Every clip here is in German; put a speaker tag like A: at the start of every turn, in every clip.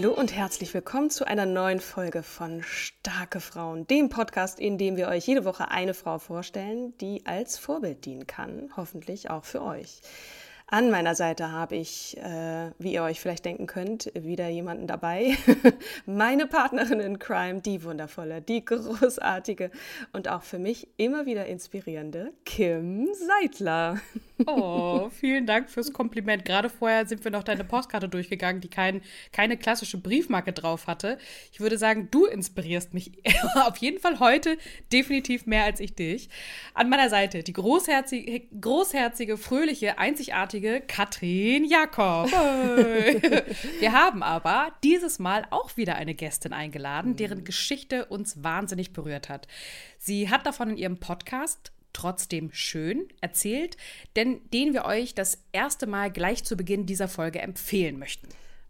A: Hallo und herzlich willkommen zu einer neuen Folge von Starke Frauen, dem Podcast, in dem wir euch jede Woche eine Frau vorstellen, die als Vorbild dienen kann, hoffentlich auch für euch. An meiner Seite habe ich, äh, wie ihr euch vielleicht denken könnt, wieder jemanden dabei. Meine Partnerin in Crime, die wundervolle, die großartige und auch für mich immer wieder inspirierende Kim Seidler.
B: Oh, vielen Dank fürs Kompliment. Gerade vorher sind wir noch deine Postkarte durchgegangen, die kein, keine klassische Briefmarke drauf hatte. Ich würde sagen, du inspirierst mich auf jeden Fall heute definitiv mehr als ich dich. An meiner Seite die großherzige, großherzige fröhliche, einzigartige Katrin Jakob. wir haben aber dieses Mal auch wieder eine Gästin eingeladen, deren Geschichte uns wahnsinnig berührt hat. Sie hat davon in ihrem Podcast trotzdem schön erzählt, denn den wir euch das erste Mal gleich zu Beginn dieser Folge empfehlen möchten.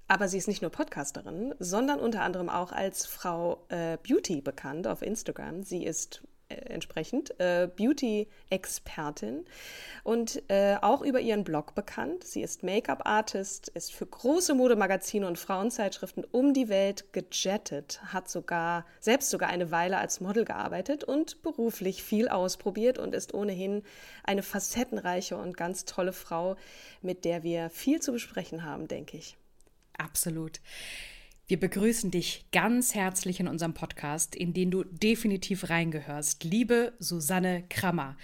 A: Aber sie ist nicht nur Podcasterin, sondern unter anderem auch als Frau äh, Beauty bekannt auf Instagram. Sie ist entsprechend äh, Beauty-Expertin und äh, auch über ihren Blog bekannt. Sie ist Make-up-Artist, ist für große Modemagazine und Frauenzeitschriften um die Welt gejettet, hat sogar selbst sogar eine Weile als Model gearbeitet und beruflich viel ausprobiert und ist ohnehin eine facettenreiche und ganz tolle Frau, mit der wir viel zu besprechen haben, denke ich.
B: Absolut. Wir begrüßen dich ganz herzlich in unserem Podcast, in den du definitiv reingehörst. Liebe Susanne Krammer.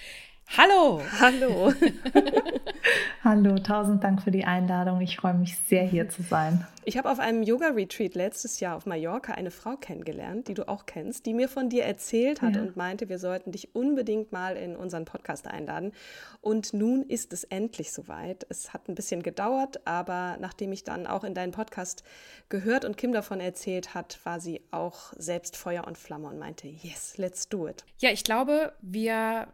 B: Hallo!
A: Hallo!
C: Hallo, tausend Dank für die Einladung. Ich freue mich sehr, hier zu sein.
A: Ich habe auf einem Yoga-Retreat letztes Jahr auf Mallorca eine Frau kennengelernt, die du auch kennst, die mir von dir erzählt hat ja. und meinte, wir sollten dich unbedingt mal in unseren Podcast einladen. Und nun ist es endlich soweit. Es hat ein bisschen gedauert, aber nachdem ich dann auch in deinen Podcast gehört und Kim davon erzählt hat, war sie auch selbst Feuer und Flamme und meinte, yes, let's do it.
B: Ja, ich glaube, wir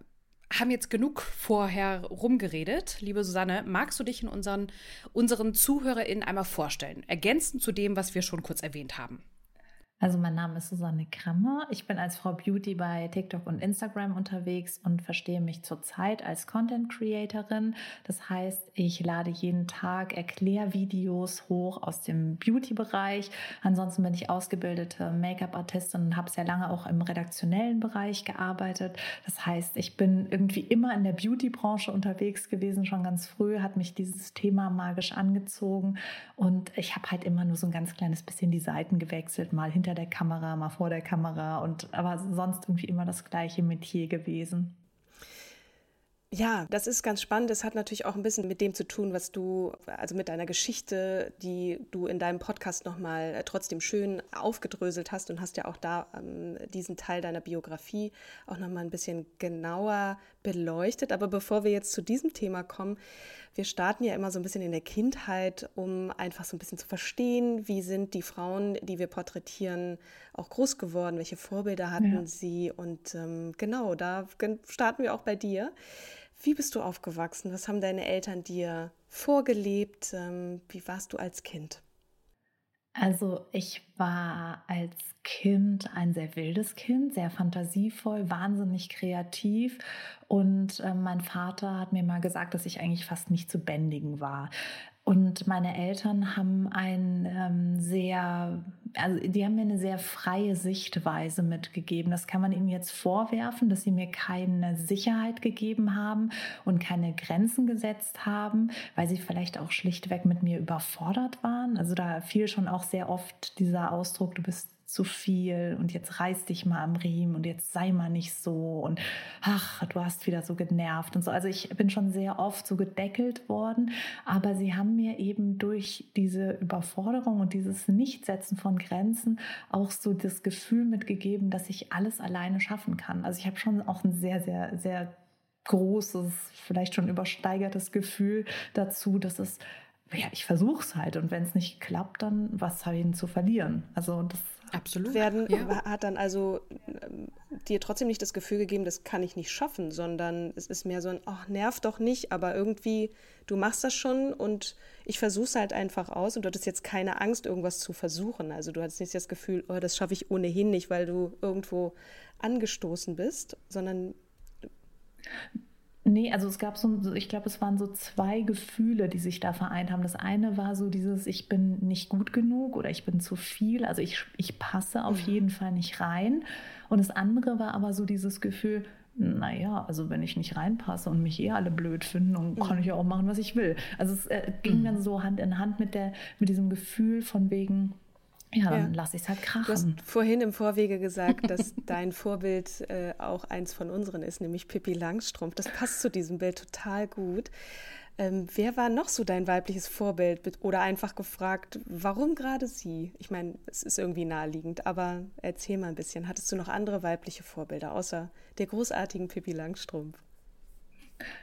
B: haben jetzt genug vorher rumgeredet. Liebe Susanne, magst du dich in unseren, unseren ZuhörerInnen einmal vorstellen, ergänzend zu dem, was wir schon kurz erwähnt haben?
C: Also mein Name ist Susanne Krammer. Ich bin als Frau Beauty bei TikTok und Instagram unterwegs und verstehe mich zurzeit als Content Creatorin. Das heißt, ich lade jeden Tag Erklärvideos hoch aus dem Beauty-Bereich. Ansonsten bin ich ausgebildete Make-up-Artistin und habe sehr lange auch im redaktionellen Bereich gearbeitet. Das heißt, ich bin irgendwie immer in der Beauty-Branche unterwegs gewesen, schon ganz früh hat mich dieses Thema magisch angezogen und ich habe halt immer nur so ein ganz kleines bisschen die Seiten gewechselt, mal hinter hinter der Kamera, mal vor der Kamera und aber sonst irgendwie immer das gleiche Metier gewesen.
A: Ja, das ist ganz spannend. Das hat natürlich auch ein bisschen mit dem zu tun, was du, also mit deiner Geschichte, die du in deinem Podcast nochmal äh, trotzdem schön aufgedröselt hast und hast ja auch da ähm, diesen Teil deiner Biografie auch nochmal ein bisschen genauer beleuchtet. Aber bevor wir jetzt zu diesem Thema kommen, wir starten ja immer so ein bisschen in der Kindheit, um einfach so ein bisschen zu verstehen, wie sind die Frauen, die wir porträtieren, auch groß geworden, welche Vorbilder hatten ja. sie. Und ähm, genau, da starten wir auch bei dir. Wie bist du aufgewachsen? Was haben deine Eltern dir vorgelebt? Ähm, wie warst du als Kind?
C: Also ich war als Kind ein sehr wildes Kind, sehr fantasievoll, wahnsinnig kreativ. Und äh, mein Vater hat mir mal gesagt, dass ich eigentlich fast nicht zu bändigen war. Und meine Eltern haben ein ähm, sehr, also die haben mir eine sehr freie Sichtweise mitgegeben. Das kann man ihnen jetzt vorwerfen, dass sie mir keine Sicherheit gegeben haben und keine Grenzen gesetzt haben, weil sie vielleicht auch schlichtweg mit mir überfordert waren. Also da fiel schon auch sehr oft dieser Ausdruck, du bist zu viel und jetzt reiß dich mal am Riemen und jetzt sei mal nicht so und ach, du hast wieder so genervt und so. Also ich bin schon sehr oft so gedeckelt worden, aber sie haben mir eben durch diese Überforderung und dieses Nichtsetzen von Grenzen auch so das Gefühl mitgegeben, dass ich alles alleine schaffen kann. Also ich habe schon auch ein sehr, sehr, sehr großes, vielleicht schon übersteigertes Gefühl dazu, dass es ja, ich versuche es halt und wenn es nicht klappt, dann was habe ich denn zu verlieren? Also das
A: Absolut. Werden, ja. hat dann also ähm, dir trotzdem nicht das Gefühl gegeben, das kann ich nicht schaffen, sondern es ist mehr so ein, ach, nerv doch nicht, aber irgendwie, du machst das schon und ich versuche es halt einfach aus und du hattest jetzt keine Angst, irgendwas zu versuchen. Also du hattest nicht das Gefühl, oh, das schaffe ich ohnehin nicht, weil du irgendwo angestoßen bist, sondern
C: Nee, also es gab so, ich glaube, es waren so zwei Gefühle, die sich da vereint haben. Das eine war so dieses, ich bin nicht gut genug oder ich bin zu viel, also ich, ich passe auf mhm. jeden Fall nicht rein. Und das andere war aber so dieses Gefühl, naja, also wenn ich nicht reinpasse und mich eh alle blöd finden, dann kann ich ja auch machen, was ich will. Also es äh, ging mhm. dann so Hand in Hand mit, der, mit diesem Gefühl von wegen, ja, dann ja. lasse ich es halt krachen.
A: Du hast vorhin im Vorwege gesagt, dass dein Vorbild äh, auch eins von unseren ist, nämlich Pippi Langstrumpf. Das passt zu diesem Bild total gut. Ähm, wer war noch so dein weibliches Vorbild? Oder einfach gefragt, warum gerade sie? Ich meine, es ist irgendwie naheliegend, aber erzähl mal ein bisschen. Hattest du noch andere weibliche Vorbilder außer der großartigen Pippi Langstrumpf?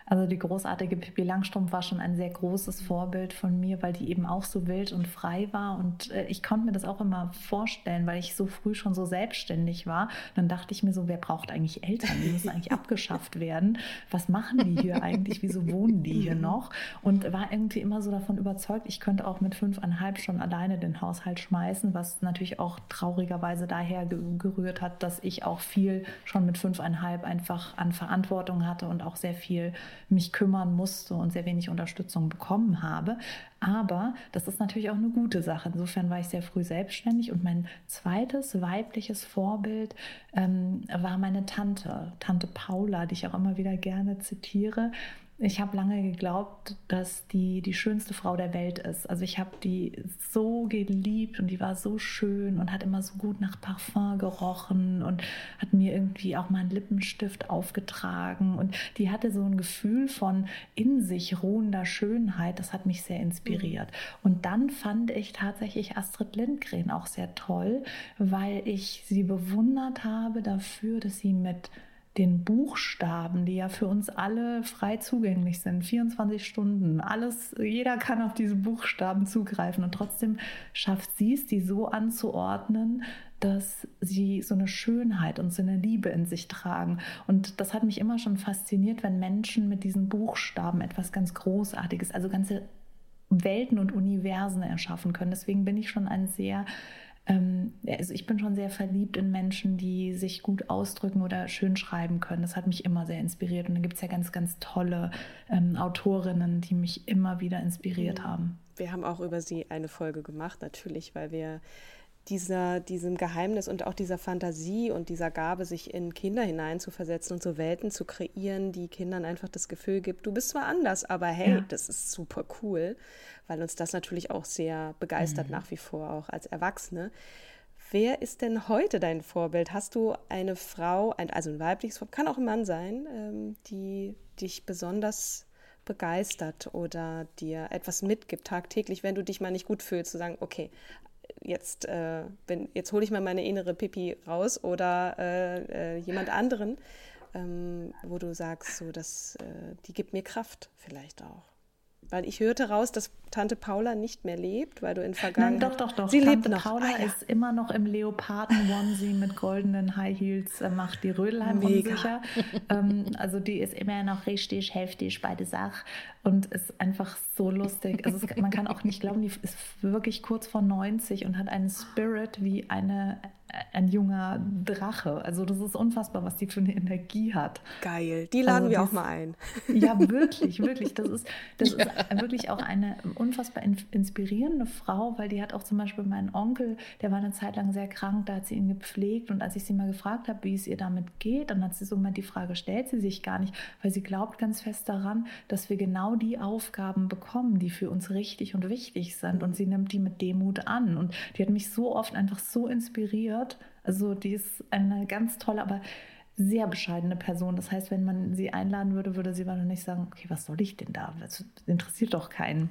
C: Also die großartige Pippi Langstrumpf war schon ein sehr großes Vorbild von mir, weil die eben auch so wild und frei war. Und äh, ich konnte mir das auch immer vorstellen, weil ich so früh schon so selbstständig war. Dann dachte ich mir so, wer braucht eigentlich Eltern? Die müssen eigentlich abgeschafft werden. Was machen die hier eigentlich? Wieso wohnen die hier noch? Und war irgendwie immer so davon überzeugt, ich könnte auch mit fünfeinhalb schon alleine den Haushalt schmeißen, was natürlich auch traurigerweise daher gerührt hat, dass ich auch viel schon mit fünfeinhalb einfach an Verantwortung hatte und auch sehr viel mich kümmern musste und sehr wenig Unterstützung bekommen habe. Aber das ist natürlich auch eine gute Sache. Insofern war ich sehr früh selbstständig und mein zweites weibliches Vorbild ähm, war meine Tante, Tante Paula, die ich auch immer wieder gerne zitiere ich habe lange geglaubt, dass die die schönste Frau der Welt ist. Also ich habe die so geliebt und die war so schön und hat immer so gut nach Parfum gerochen und hat mir irgendwie auch mal einen Lippenstift aufgetragen und die hatte so ein Gefühl von in sich ruhender Schönheit. Das hat mich sehr inspiriert. Mhm. Und dann fand ich tatsächlich Astrid Lindgren auch sehr toll, weil ich sie bewundert habe dafür, dass sie mit den Buchstaben, die ja für uns alle frei zugänglich sind, 24 Stunden, alles, jeder kann auf diese Buchstaben zugreifen und trotzdem schafft sie es, die so anzuordnen, dass sie so eine Schönheit und so eine Liebe in sich tragen. Und das hat mich immer schon fasziniert, wenn Menschen mit diesen Buchstaben etwas ganz Großartiges, also ganze Welten und Universen erschaffen können. Deswegen bin ich schon ein sehr also ich bin schon sehr verliebt in Menschen, die sich gut ausdrücken oder schön schreiben können. Das hat mich immer sehr inspiriert. Und da gibt es ja ganz, ganz tolle ähm, Autorinnen, die mich immer wieder inspiriert mhm. haben.
A: Wir haben auch über sie eine Folge gemacht, natürlich, weil wir dieser, diesem Geheimnis und auch dieser Fantasie und dieser Gabe, sich in Kinder hineinzuversetzen und so Welten zu kreieren, die Kindern einfach das Gefühl gibt, du bist zwar anders, aber hey, ja. das ist super cool, weil uns das natürlich auch sehr begeistert mhm. nach wie vor, auch als Erwachsene. Wer ist denn heute dein Vorbild? Hast du eine Frau, ein, also ein weibliches Vorbild, kann auch ein Mann sein, ähm, die dich besonders begeistert oder dir etwas mitgibt tagtäglich, wenn du dich mal nicht gut fühlst, zu sagen, okay, jetzt, äh, jetzt hole ich mal meine innere Pipi raus oder äh, äh, jemand anderen, ähm, wo du sagst, so, dass, äh, die gibt mir Kraft vielleicht auch. Weil ich hörte raus, dass Tante Paula nicht mehr lebt, weil du in Vergangenheit...
C: Nein, doch, doch, doch. Sie Tante lebt noch. Paula ah, ja. ist immer noch im Leoparden-Onesie mit goldenen High Heels, äh, macht die Rödelheim Mega. unsicher. ähm, also die ist immer noch richtig heftig bei der Sache und ist einfach so lustig. Also es, man kann auch nicht glauben, die ist wirklich kurz vor 90 und hat einen Spirit wie eine ein junger Drache. Also das ist unfassbar, was die für eine Energie hat.
A: Geil, die laden also wir auch mal ein.
C: Ja, wirklich, wirklich. Das ist, das ja. ist wirklich auch eine unfassbar inspirierende Frau, weil die hat auch zum Beispiel meinen Onkel, der war eine Zeit lang sehr krank, da hat sie ihn gepflegt und als ich sie mal gefragt habe, wie es ihr damit geht, dann hat sie so mal die Frage, stellt sie sich gar nicht, weil sie glaubt ganz fest daran, dass wir genau die Aufgaben bekommen, die für uns richtig und wichtig sind und sie nimmt die mit Demut an und die hat mich so oft einfach so inspiriert. Also die ist eine ganz tolle, aber sehr bescheidene Person. Das heißt, wenn man sie einladen würde, würde sie wahrscheinlich sagen, okay, was soll ich denn da? Das interessiert doch keinen.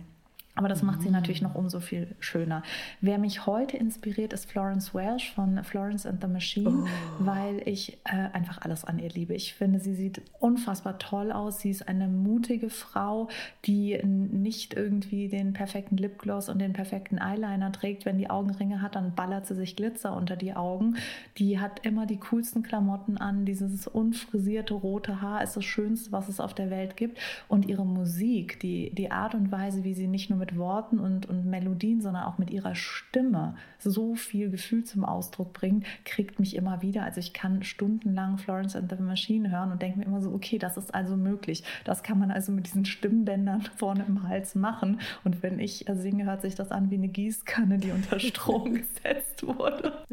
C: Aber das macht sie natürlich noch umso viel schöner. Wer mich heute inspiriert, ist Florence Welsh von Florence and the Machine, oh. weil ich äh, einfach alles an ihr liebe. Ich finde, sie sieht unfassbar toll aus. Sie ist eine mutige Frau, die nicht irgendwie den perfekten Lipgloss und den perfekten Eyeliner trägt. Wenn die Augenringe hat, dann ballert sie sich Glitzer unter die Augen. Die hat immer die coolsten Klamotten an. Dieses unfrisierte rote Haar ist das Schönste, was es auf der Welt gibt. Und ihre Musik, die, die Art und Weise, wie sie nicht nur mit mit Worten und, und Melodien, sondern auch mit ihrer Stimme so viel Gefühl zum Ausdruck bringt, kriegt mich immer wieder. Also ich kann stundenlang Florence and the Machine hören und denke mir immer so, okay, das ist also möglich. Das kann man also mit diesen Stimmbändern vorne im Hals machen. Und wenn ich singe, hört sich das an wie eine Gießkanne, die unter Strom gesetzt wurde.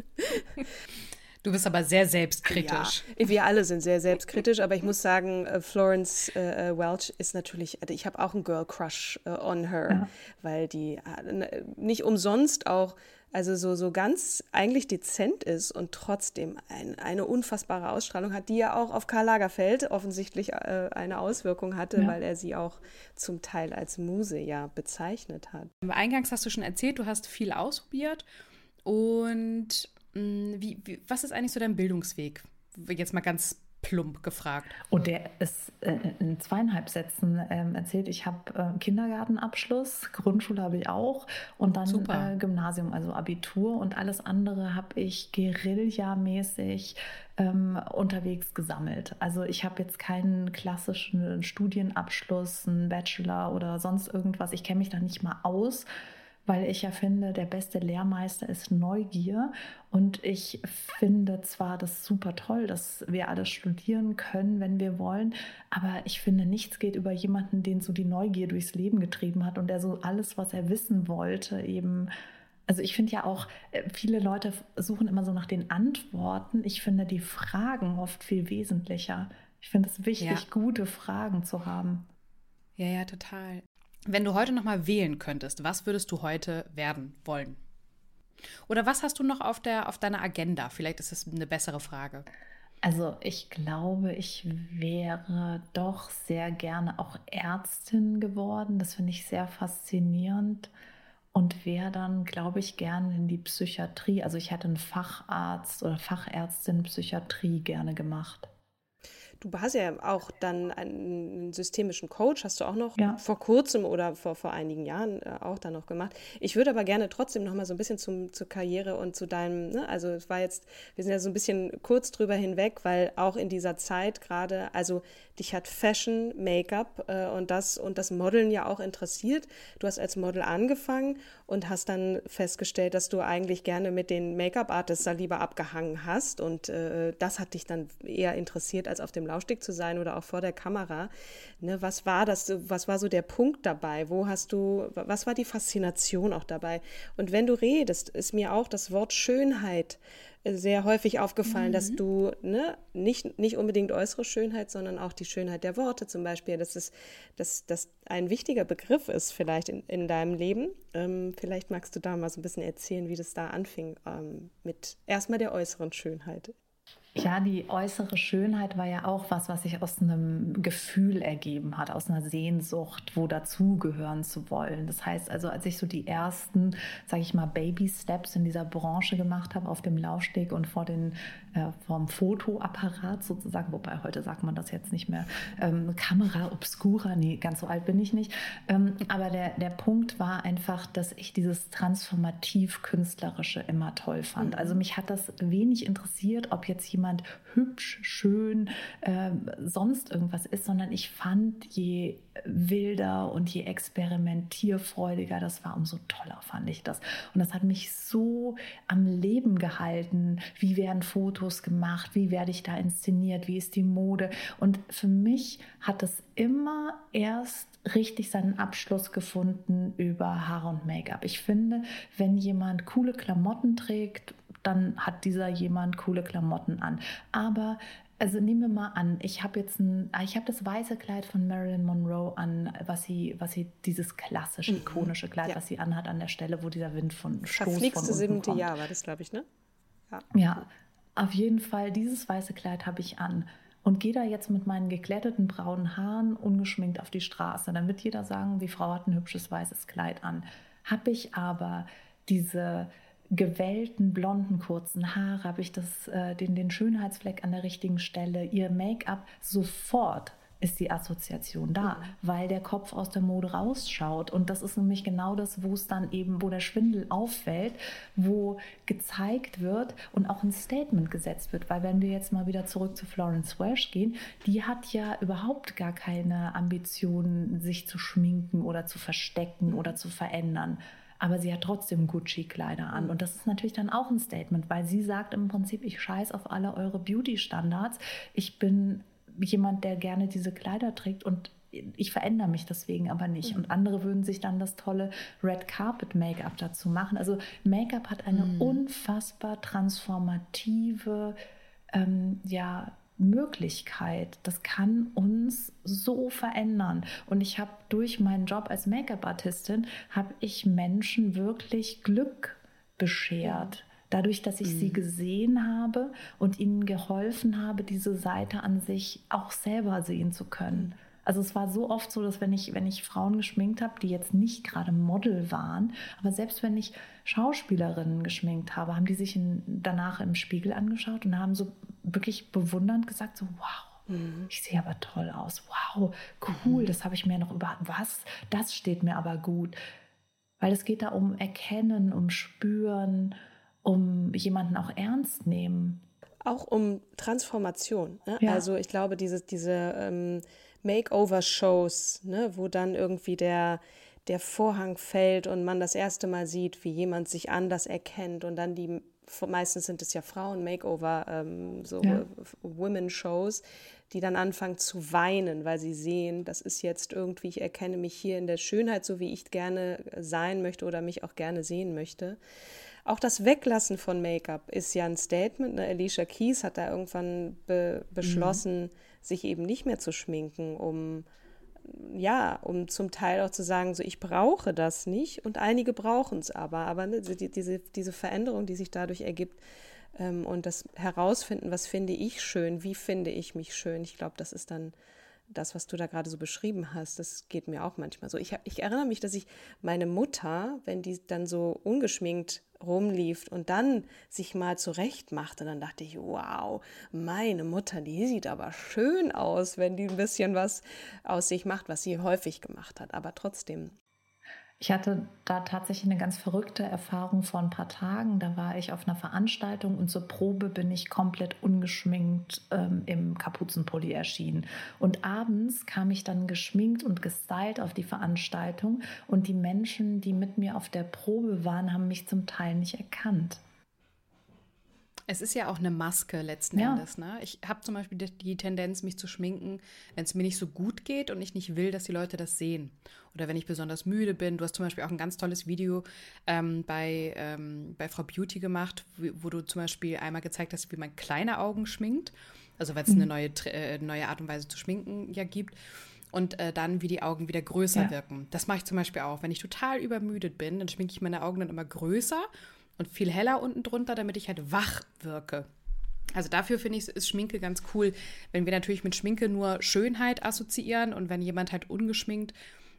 B: Du bist aber sehr selbstkritisch.
A: Ja, wir alle sind sehr selbstkritisch, aber ich muss sagen, äh, Florence äh, äh, Welch ist natürlich, also ich habe auch einen Girl Crush äh, on her, ja. weil die äh, nicht umsonst auch also so, so ganz eigentlich dezent ist und trotzdem ein, eine unfassbare Ausstrahlung hat, die ja auch auf Karl Lagerfeld offensichtlich äh, eine Auswirkung hatte, ja. weil er sie auch zum Teil als Muse ja bezeichnet hat.
B: Eingangs hast du schon erzählt, du hast viel ausprobiert und wie, wie, was ist eigentlich so dein Bildungsweg? Jetzt mal ganz plump gefragt.
C: Und der ist äh, in zweieinhalb Sätzen ähm, erzählt. Ich habe äh, Kindergartenabschluss, Grundschule habe ich auch und dann äh, Gymnasium, also Abitur und alles andere habe ich Guerilla-mäßig ähm, unterwegs gesammelt. Also ich habe jetzt keinen klassischen Studienabschluss, einen Bachelor oder sonst irgendwas. Ich kenne mich da nicht mal aus weil ich ja finde, der beste Lehrmeister ist Neugier. Und ich finde zwar das super toll, dass wir alles studieren können, wenn wir wollen, aber ich finde, nichts geht über jemanden, den so die Neugier durchs Leben getrieben hat und der so alles, was er wissen wollte, eben also ich finde ja auch, äh, viele Leute suchen immer so nach den Antworten. Ich finde die Fragen oft viel wesentlicher. Ich finde es wichtig, ja. gute Fragen zu haben.
B: Ja, ja, total. Wenn du heute noch mal wählen könntest, was würdest du heute werden wollen? Oder was hast du noch auf, der, auf deiner Agenda? Vielleicht ist es eine bessere Frage.
C: Also ich glaube, ich wäre doch sehr gerne auch Ärztin geworden. Das finde ich sehr faszinierend und wäre dann, glaube ich, gerne in die Psychiatrie. Also ich hätte einen Facharzt oder Fachärztin Psychiatrie gerne gemacht.
A: Du hast ja auch dann einen systemischen Coach, hast du auch noch ja. vor kurzem oder vor, vor einigen Jahren äh, auch dann noch gemacht. Ich würde aber gerne trotzdem noch mal so ein bisschen zum, zur Karriere und zu deinem, ne? also es war jetzt, wir sind ja so ein bisschen kurz drüber hinweg, weil auch in dieser Zeit gerade, also dich hat Fashion, Make-up äh, und das und das Modeln ja auch interessiert. Du hast als Model angefangen und hast dann festgestellt, dass du eigentlich gerne mit den Make-up-Artists da lieber abgehangen hast und äh, das hat dich dann eher interessiert, als auf dem Laufsteg zu sein oder auch vor der Kamera. Ne, was war das, was war so der Punkt dabei? Wo hast du, was war die Faszination auch dabei? Und wenn du redest, ist mir auch das Wort Schönheit sehr häufig aufgefallen, mhm. dass du ne, nicht, nicht unbedingt äußere Schönheit, sondern auch die Schönheit der Worte zum Beispiel, dass es dass, dass ein wichtiger Begriff ist vielleicht in, in deinem Leben. Ähm, vielleicht magst du da mal so ein bisschen erzählen, wie das da anfing ähm, mit erstmal der äußeren Schönheit.
C: Ja, die äußere Schönheit war ja auch was, was sich aus einem Gefühl ergeben hat, aus einer Sehnsucht, wo dazugehören zu wollen. Das heißt also, als ich so die ersten, sage ich mal, Baby-Steps in dieser Branche gemacht habe, auf dem Laufsteg und vor den vom Fotoapparat sozusagen, wobei heute sagt man das jetzt nicht mehr, ähm, Kamera obscura, nee, ganz so alt bin ich nicht. Ähm, aber der, der Punkt war einfach, dass ich dieses transformativ-künstlerische immer toll fand. Mhm. Also mich hat das wenig interessiert, ob jetzt jemand hübsch, schön, äh, sonst irgendwas ist, sondern ich fand, je wilder und je experimentierfreudiger das war, umso toller fand ich das. Und das hat mich so am Leben gehalten. Wie werden Fotos gemacht? Wie werde ich da inszeniert? Wie ist die Mode? Und für mich hat es immer erst richtig seinen Abschluss gefunden über Haare und Make-up. Ich finde, wenn jemand coole Klamotten trägt, dann hat dieser jemand coole Klamotten an. Aber also nehmen wir mal an, ich habe jetzt ein, ah, ich habe das weiße Kleid von Marilyn Monroe an, was sie, was sie dieses klassische, mhm. ikonische Kleid, ja. was sie anhat an der Stelle, wo dieser Wind von Stoß von siebente kommt.
A: Jahr war das, glaube ich, ne?
C: Ja. ja, auf jeden Fall, dieses weiße Kleid habe ich an und gehe da jetzt mit meinen geglätteten braunen Haaren ungeschminkt auf die Straße. Dann wird jeder sagen, die Frau hat ein hübsches weißes Kleid an. Habe ich aber diese gewellten blonden kurzen Haare, habe ich das, äh, den, den Schönheitsfleck an der richtigen Stelle, ihr Make-up sofort ist die Assoziation da, weil der Kopf aus der Mode rausschaut. Und das ist nämlich genau das, wo es dann eben, wo der Schwindel auffällt, wo gezeigt wird und auch ein Statement gesetzt wird. Weil wenn wir jetzt mal wieder zurück zu Florence Welsh gehen, die hat ja überhaupt gar keine Ambitionen, sich zu schminken oder zu verstecken oder zu verändern aber sie hat trotzdem Gucci-Kleider an. Und das ist natürlich dann auch ein Statement, weil sie sagt im Prinzip, ich scheiß auf alle eure Beauty-Standards. Ich bin jemand, der gerne diese Kleider trägt und ich verändere mich deswegen aber nicht. Und andere würden sich dann das tolle Red Carpet Make-up dazu machen. Also Make-up hat eine mhm. unfassbar transformative, ähm, ja, Möglichkeit. Das kann uns so verändern. Und ich habe durch meinen Job als Make-up-Artistin, habe ich Menschen wirklich Glück beschert. Dadurch, dass ich mhm. sie gesehen habe und ihnen geholfen habe, diese Seite an sich auch selber sehen zu können. Also es war so oft so, dass wenn ich, wenn ich Frauen geschminkt habe, die jetzt nicht gerade Model waren, aber selbst wenn ich Schauspielerinnen geschminkt habe, haben die sich in, danach im Spiegel angeschaut und haben so wirklich bewundernd gesagt, so wow, mhm. ich sehe aber toll aus, wow, cool, mhm. das habe ich mir noch über, was, das steht mir aber gut. Weil es geht da um Erkennen, um Spüren, um jemanden auch ernst nehmen.
A: Auch um Transformation. Ne? Ja. Also ich glaube, diese, diese ähm, Makeover-Shows, ne, wo dann irgendwie der, der Vorhang fällt und man das erste Mal sieht, wie jemand sich anders erkennt und dann die, meistens sind es ja Frauen, Makeover, ähm, so ja. Women-Shows, die dann anfangen zu weinen, weil sie sehen, das ist jetzt irgendwie, ich erkenne mich hier in der Schönheit, so wie ich gerne sein möchte oder mich auch gerne sehen möchte. Auch das Weglassen von Make-up ist ja ein Statement. Ne? Alicia Keys hat da irgendwann be beschlossen, mhm sich eben nicht mehr zu schminken, um ja, um zum Teil auch zu sagen, so ich brauche das nicht und einige brauchen es aber. Aber ne, die, diese, diese Veränderung, die sich dadurch ergibt ähm, und das Herausfinden, was finde ich schön, wie finde ich mich schön, ich glaube, das ist dann das, was du da gerade so beschrieben hast, das geht mir auch manchmal so. Ich, ich erinnere mich, dass ich meine Mutter, wenn die dann so ungeschminkt rumlief und dann sich mal zurecht machte, dann dachte ich, wow, meine Mutter, die sieht aber schön aus, wenn die ein bisschen was aus sich macht, was sie häufig gemacht hat. Aber trotzdem
C: ich hatte da tatsächlich eine ganz verrückte Erfahrung vor ein paar Tagen. Da war ich auf einer Veranstaltung und zur Probe bin ich komplett ungeschminkt ähm, im Kapuzenpulli erschienen. Und abends kam ich dann geschminkt und gestylt auf die Veranstaltung und die Menschen, die mit mir auf der Probe waren, haben mich zum Teil nicht erkannt.
B: Es ist ja auch eine Maske letzten ja. Endes. Ne? Ich habe zum Beispiel die Tendenz, mich zu schminken, wenn es mir nicht so gut geht und ich nicht will, dass die Leute das sehen. Oder wenn ich besonders müde bin. Du hast zum Beispiel auch ein ganz tolles Video ähm, bei, ähm, bei Frau Beauty gemacht, wo, wo, du zum Beispiel einmal gezeigt hast, wie man kleine Augen schminkt. Also weil es mhm. eine neue, äh, neue Art und Weise zu schminken ja gibt und äh, dann, wie die Augen wieder größer ja. wirken. Das mache ich zum Beispiel auch. Wenn ich total übermüdet bin, dann schminke ich meine Augen dann immer größer und viel heller unten drunter, damit ich halt wach wirke. Also dafür finde ich, ist Schminke ganz cool, wenn wir natürlich mit Schminke nur Schönheit assoziieren und wenn jemand halt ungeschminkt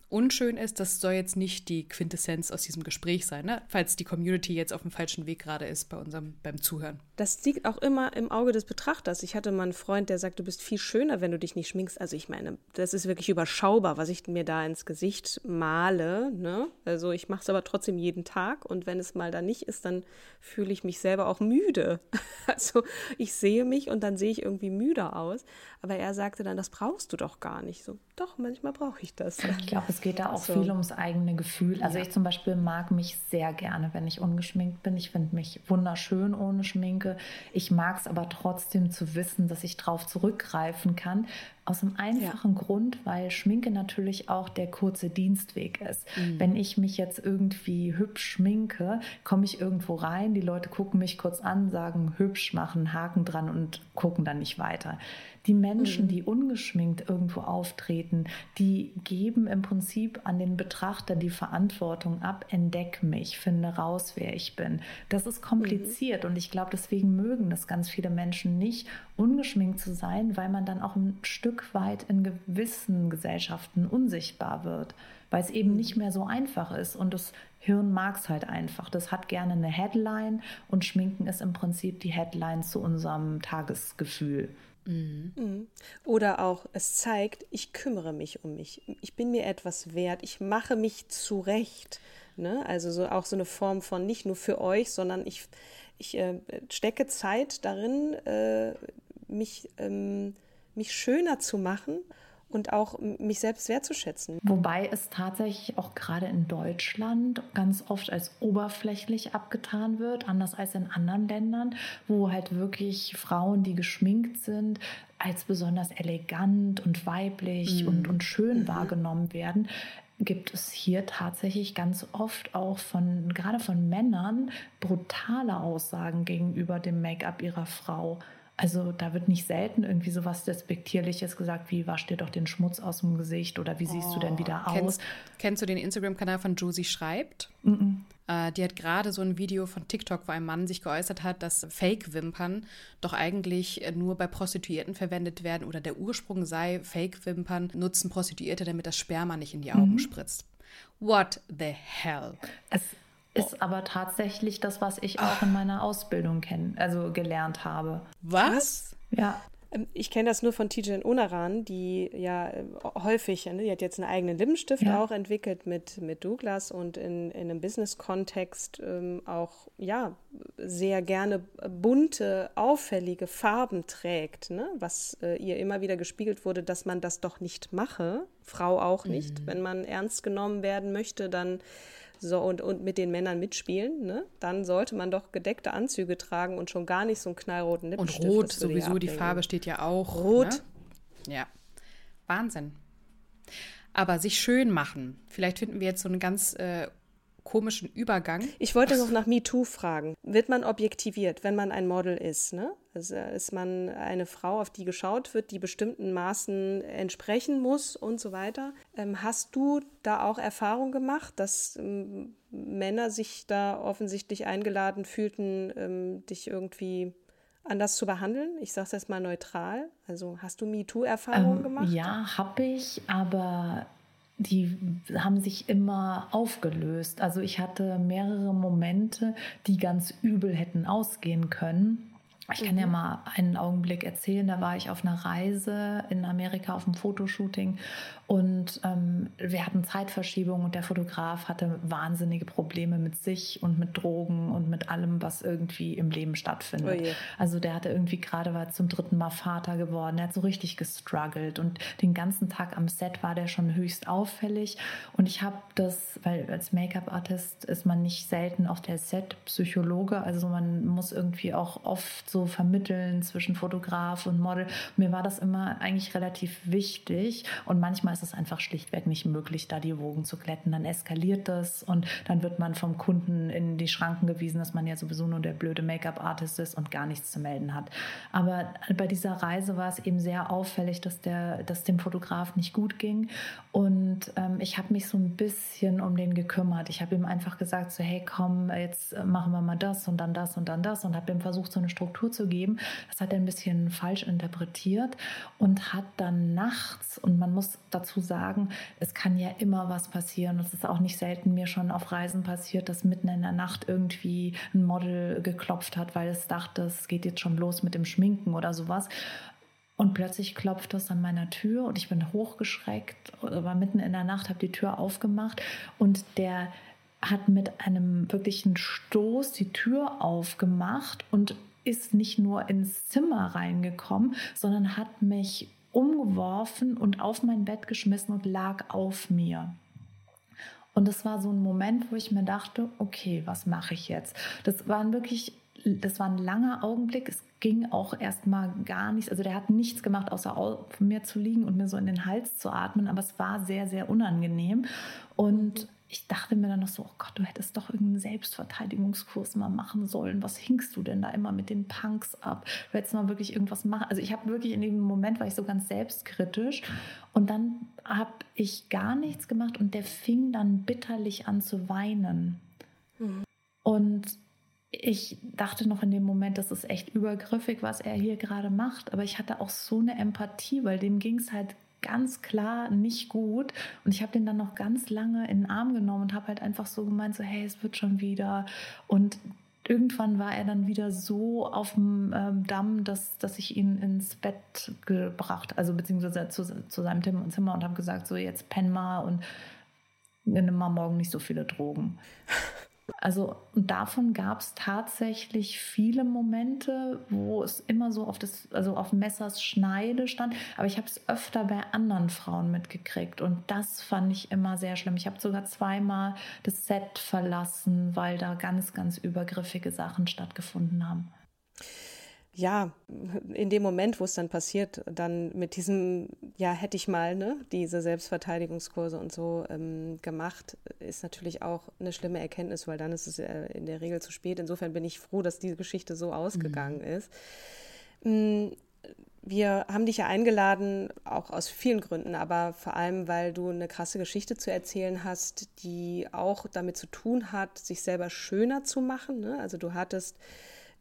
B: unschön ist, das soll jetzt nicht die Quintessenz aus diesem Gespräch sein, ne? falls die Community jetzt auf dem falschen Weg gerade ist bei unserem beim Zuhören.
A: Das liegt auch immer im Auge des Betrachters. Ich hatte mal einen Freund, der sagt, du bist viel schöner, wenn du dich nicht schminkst. Also ich meine, das ist wirklich überschaubar, was ich mir da ins Gesicht male. Ne? Also ich mache es aber trotzdem jeden Tag und wenn es mal da nicht ist, dann fühle ich mich selber auch müde. Also ich sehe mich und dann sehe ich irgendwie müde aus. Aber er sagte dann, das brauchst du doch gar nicht. So, doch, manchmal brauche ich das.
C: Ich glaube, es geht da auch so. viel ums eigene Gefühl. Also ja. ich zum Beispiel mag mich sehr gerne, wenn ich ungeschminkt bin. Ich finde mich wunderschön ohne Schminke. Ich mag es aber trotzdem zu wissen, dass ich darauf zurückgreifen kann, aus einem einfachen ja. Grund, weil Schminke natürlich auch der kurze Dienstweg ist. Mhm. Wenn ich mich jetzt irgendwie hübsch schminke, komme ich irgendwo rein, die Leute gucken mich kurz an, sagen hübsch, machen Haken dran und gucken dann nicht weiter. Die Menschen, mhm. die ungeschminkt irgendwo auftreten, die geben im Prinzip an den Betrachter die Verantwortung ab, entdeck mich, finde raus, wer ich bin. Das ist kompliziert mhm. und ich glaube, deswegen mögen das ganz viele Menschen nicht, ungeschminkt zu sein, weil man dann auch ein Stück weit in gewissen Gesellschaften unsichtbar wird, weil es eben mhm. nicht mehr so einfach ist und das Hirn mag es halt einfach. Das hat gerne eine Headline und Schminken ist im Prinzip die Headline zu unserem Tagesgefühl.
A: Mhm. mhm. Oder auch, es zeigt, ich kümmere mich um mich. Ich bin mir etwas wert. Ich mache mich zurecht. Ne? Also so, auch so eine Form von nicht nur für euch, sondern ich, ich äh, stecke Zeit darin, äh, mich, ähm, mich schöner zu machen und auch mich selbst wertzuschätzen.
C: Wobei es tatsächlich auch gerade in Deutschland ganz oft als oberflächlich abgetan wird, anders als in anderen Ländern, wo halt wirklich Frauen, die geschminkt sind, als besonders elegant und weiblich mhm. und, und schön mhm. wahrgenommen werden gibt es hier tatsächlich ganz oft auch von, gerade von Männern, brutale Aussagen gegenüber dem Make-up ihrer Frau. Also da wird nicht selten irgendwie so was Despektierliches gesagt, wie wasch dir doch den Schmutz aus dem Gesicht oder wie siehst oh, du denn oh, wieder aus?
B: Kennst, kennst du den Instagram-Kanal von Josie Schreibt? Mm -mm. Äh, die hat gerade so ein Video von TikTok, wo ein Mann sich geäußert hat, dass Fake-Wimpern doch eigentlich nur bei Prostituierten verwendet werden oder der Ursprung sei, Fake-Wimpern nutzen Prostituierte, damit das Sperma nicht in die Augen mhm. spritzt. What the hell?
C: Es ist aber tatsächlich das, was ich auch in meiner Ausbildung kennen, also gelernt habe.
B: Was?
C: Ja.
A: Ähm, ich kenne das nur von Tijen Onaran, die ja äh, häufig, ne, die hat jetzt einen eigenen Lippenstift ja. auch entwickelt mit, mit Douglas und in, in einem Business-Kontext ähm, auch ja sehr gerne bunte, auffällige Farben trägt, ne? was äh, ihr immer wieder gespiegelt wurde, dass man das doch nicht mache, Frau auch nicht. Mhm. Wenn man ernst genommen werden möchte, dann so, und, und mit den Männern mitspielen, ne? dann sollte man doch gedeckte Anzüge tragen und schon gar nicht so einen knallroten Lippenstift.
B: Und rot sowieso, die Farbe steht ja auch.
A: Rot.
B: Ne? Ja. Wahnsinn. Aber sich schön machen. Vielleicht finden wir jetzt so einen ganz äh, komischen Übergang.
A: Ich wollte noch nach MeToo fragen. Wird man objektiviert, wenn man ein Model ist? Ne? Also ist man eine Frau, auf die geschaut wird, die bestimmten Maßen entsprechen muss und so weiter? Ähm, hast du da auch Erfahrung gemacht, dass ähm, Männer sich da offensichtlich eingeladen fühlten, ähm, dich irgendwie anders zu behandeln? Ich sage es jetzt mal neutral. Also hast du MeToo-Erfahrungen ähm, gemacht?
C: Ja, habe ich, aber die haben sich immer aufgelöst. Also ich hatte mehrere Momente, die ganz übel hätten ausgehen können. Ich kann mhm. ja mal einen Augenblick erzählen. Da war ich auf einer Reise in Amerika auf einem Fotoshooting und ähm, wir hatten Zeitverschiebung und der Fotograf hatte wahnsinnige Probleme mit sich und mit Drogen und mit allem, was irgendwie im Leben stattfindet. Oh also der hatte irgendwie gerade war zum dritten Mal Vater geworden. Er hat so richtig gestruggelt und den ganzen Tag am Set war der schon höchst auffällig. Und ich habe das, weil als Make-up-Artist ist man nicht selten auf der Set-Psychologe. Also man muss irgendwie auch oft so vermitteln zwischen Fotograf und Model. Mir war das immer eigentlich relativ wichtig und manchmal ist es einfach schlichtweg nicht möglich, da die Wogen zu glätten. Dann eskaliert das und dann wird man vom Kunden in die Schranken gewiesen, dass man ja sowieso nur der blöde Make-up-Artist ist und gar nichts zu melden hat. Aber bei dieser Reise war es eben sehr auffällig, dass, der, dass dem Fotograf nicht gut ging. Und ähm, ich habe mich so ein bisschen um den gekümmert. Ich habe ihm einfach gesagt, so hey, komm, jetzt machen wir mal das und dann das und dann das und habe ihm versucht, so eine Struktur zu geben. Das hat er ein bisschen falsch interpretiert und hat dann nachts, und man muss dazu dazu sagen, es kann ja immer was passieren. Es ist auch nicht selten mir schon auf Reisen passiert, dass mitten in der Nacht irgendwie ein Model geklopft hat, weil es dachte, es geht jetzt schon los mit dem Schminken oder sowas. Und plötzlich klopft es an meiner Tür und ich bin hochgeschreckt, war mitten in der Nacht, habe die Tür aufgemacht und der hat mit einem wirklichen Stoß die Tür aufgemacht und ist nicht nur ins Zimmer reingekommen, sondern hat mich umgeworfen und auf mein Bett geschmissen und lag auf mir. Und das war so ein Moment, wo ich mir dachte, okay, was mache ich jetzt? Das war wirklich, das war ein langer Augenblick. Es ging auch erstmal gar nichts. Also der hat nichts gemacht, außer auf mir zu liegen und mir so in den Hals zu atmen. Aber es war sehr, sehr unangenehm. Und ich dachte mir dann noch so, oh Gott, du hättest doch irgendeinen Selbstverteidigungskurs mal machen sollen. Was hinkst du denn da immer mit den Punks ab? Du hättest mal wirklich irgendwas machen. Also ich habe wirklich in dem Moment war ich so ganz selbstkritisch und dann habe ich gar nichts gemacht und der fing dann bitterlich an zu weinen. Mhm. Und ich dachte noch in dem Moment, das ist echt übergriffig, was er hier gerade macht. Aber ich hatte auch so eine Empathie, weil dem ging es halt ganz klar nicht gut. Und ich habe den dann noch ganz lange in den Arm genommen und habe halt einfach so gemeint, so hey, es wird schon wieder. Und irgendwann war er dann wieder so auf dem ähm, Damm, dass, dass ich ihn ins Bett gebracht, also beziehungsweise zu, zu seinem Zimmer und habe gesagt, so jetzt penn mal und nimm mal morgen nicht so viele Drogen. Also und davon gab es tatsächlich viele Momente, wo es immer so auf das, also auf Messers Schneide stand. Aber ich habe es öfter bei anderen Frauen mitgekriegt und das fand ich immer sehr schlimm. Ich habe sogar zweimal das Set verlassen, weil da ganz, ganz übergriffige Sachen stattgefunden haben
A: ja, in dem Moment, wo es dann passiert, dann mit diesem, ja, hätte ich mal, ne, diese Selbstverteidigungskurse und so ähm, gemacht, ist natürlich auch eine schlimme Erkenntnis, weil dann ist es äh, in der Regel zu spät. Insofern bin ich froh, dass diese Geschichte so ausgegangen mhm. ist. Mm, wir haben dich ja eingeladen, auch aus vielen Gründen, aber vor allem, weil du eine krasse Geschichte zu erzählen hast, die auch damit zu tun hat, sich selber schöner zu machen. Ne? Also du hattest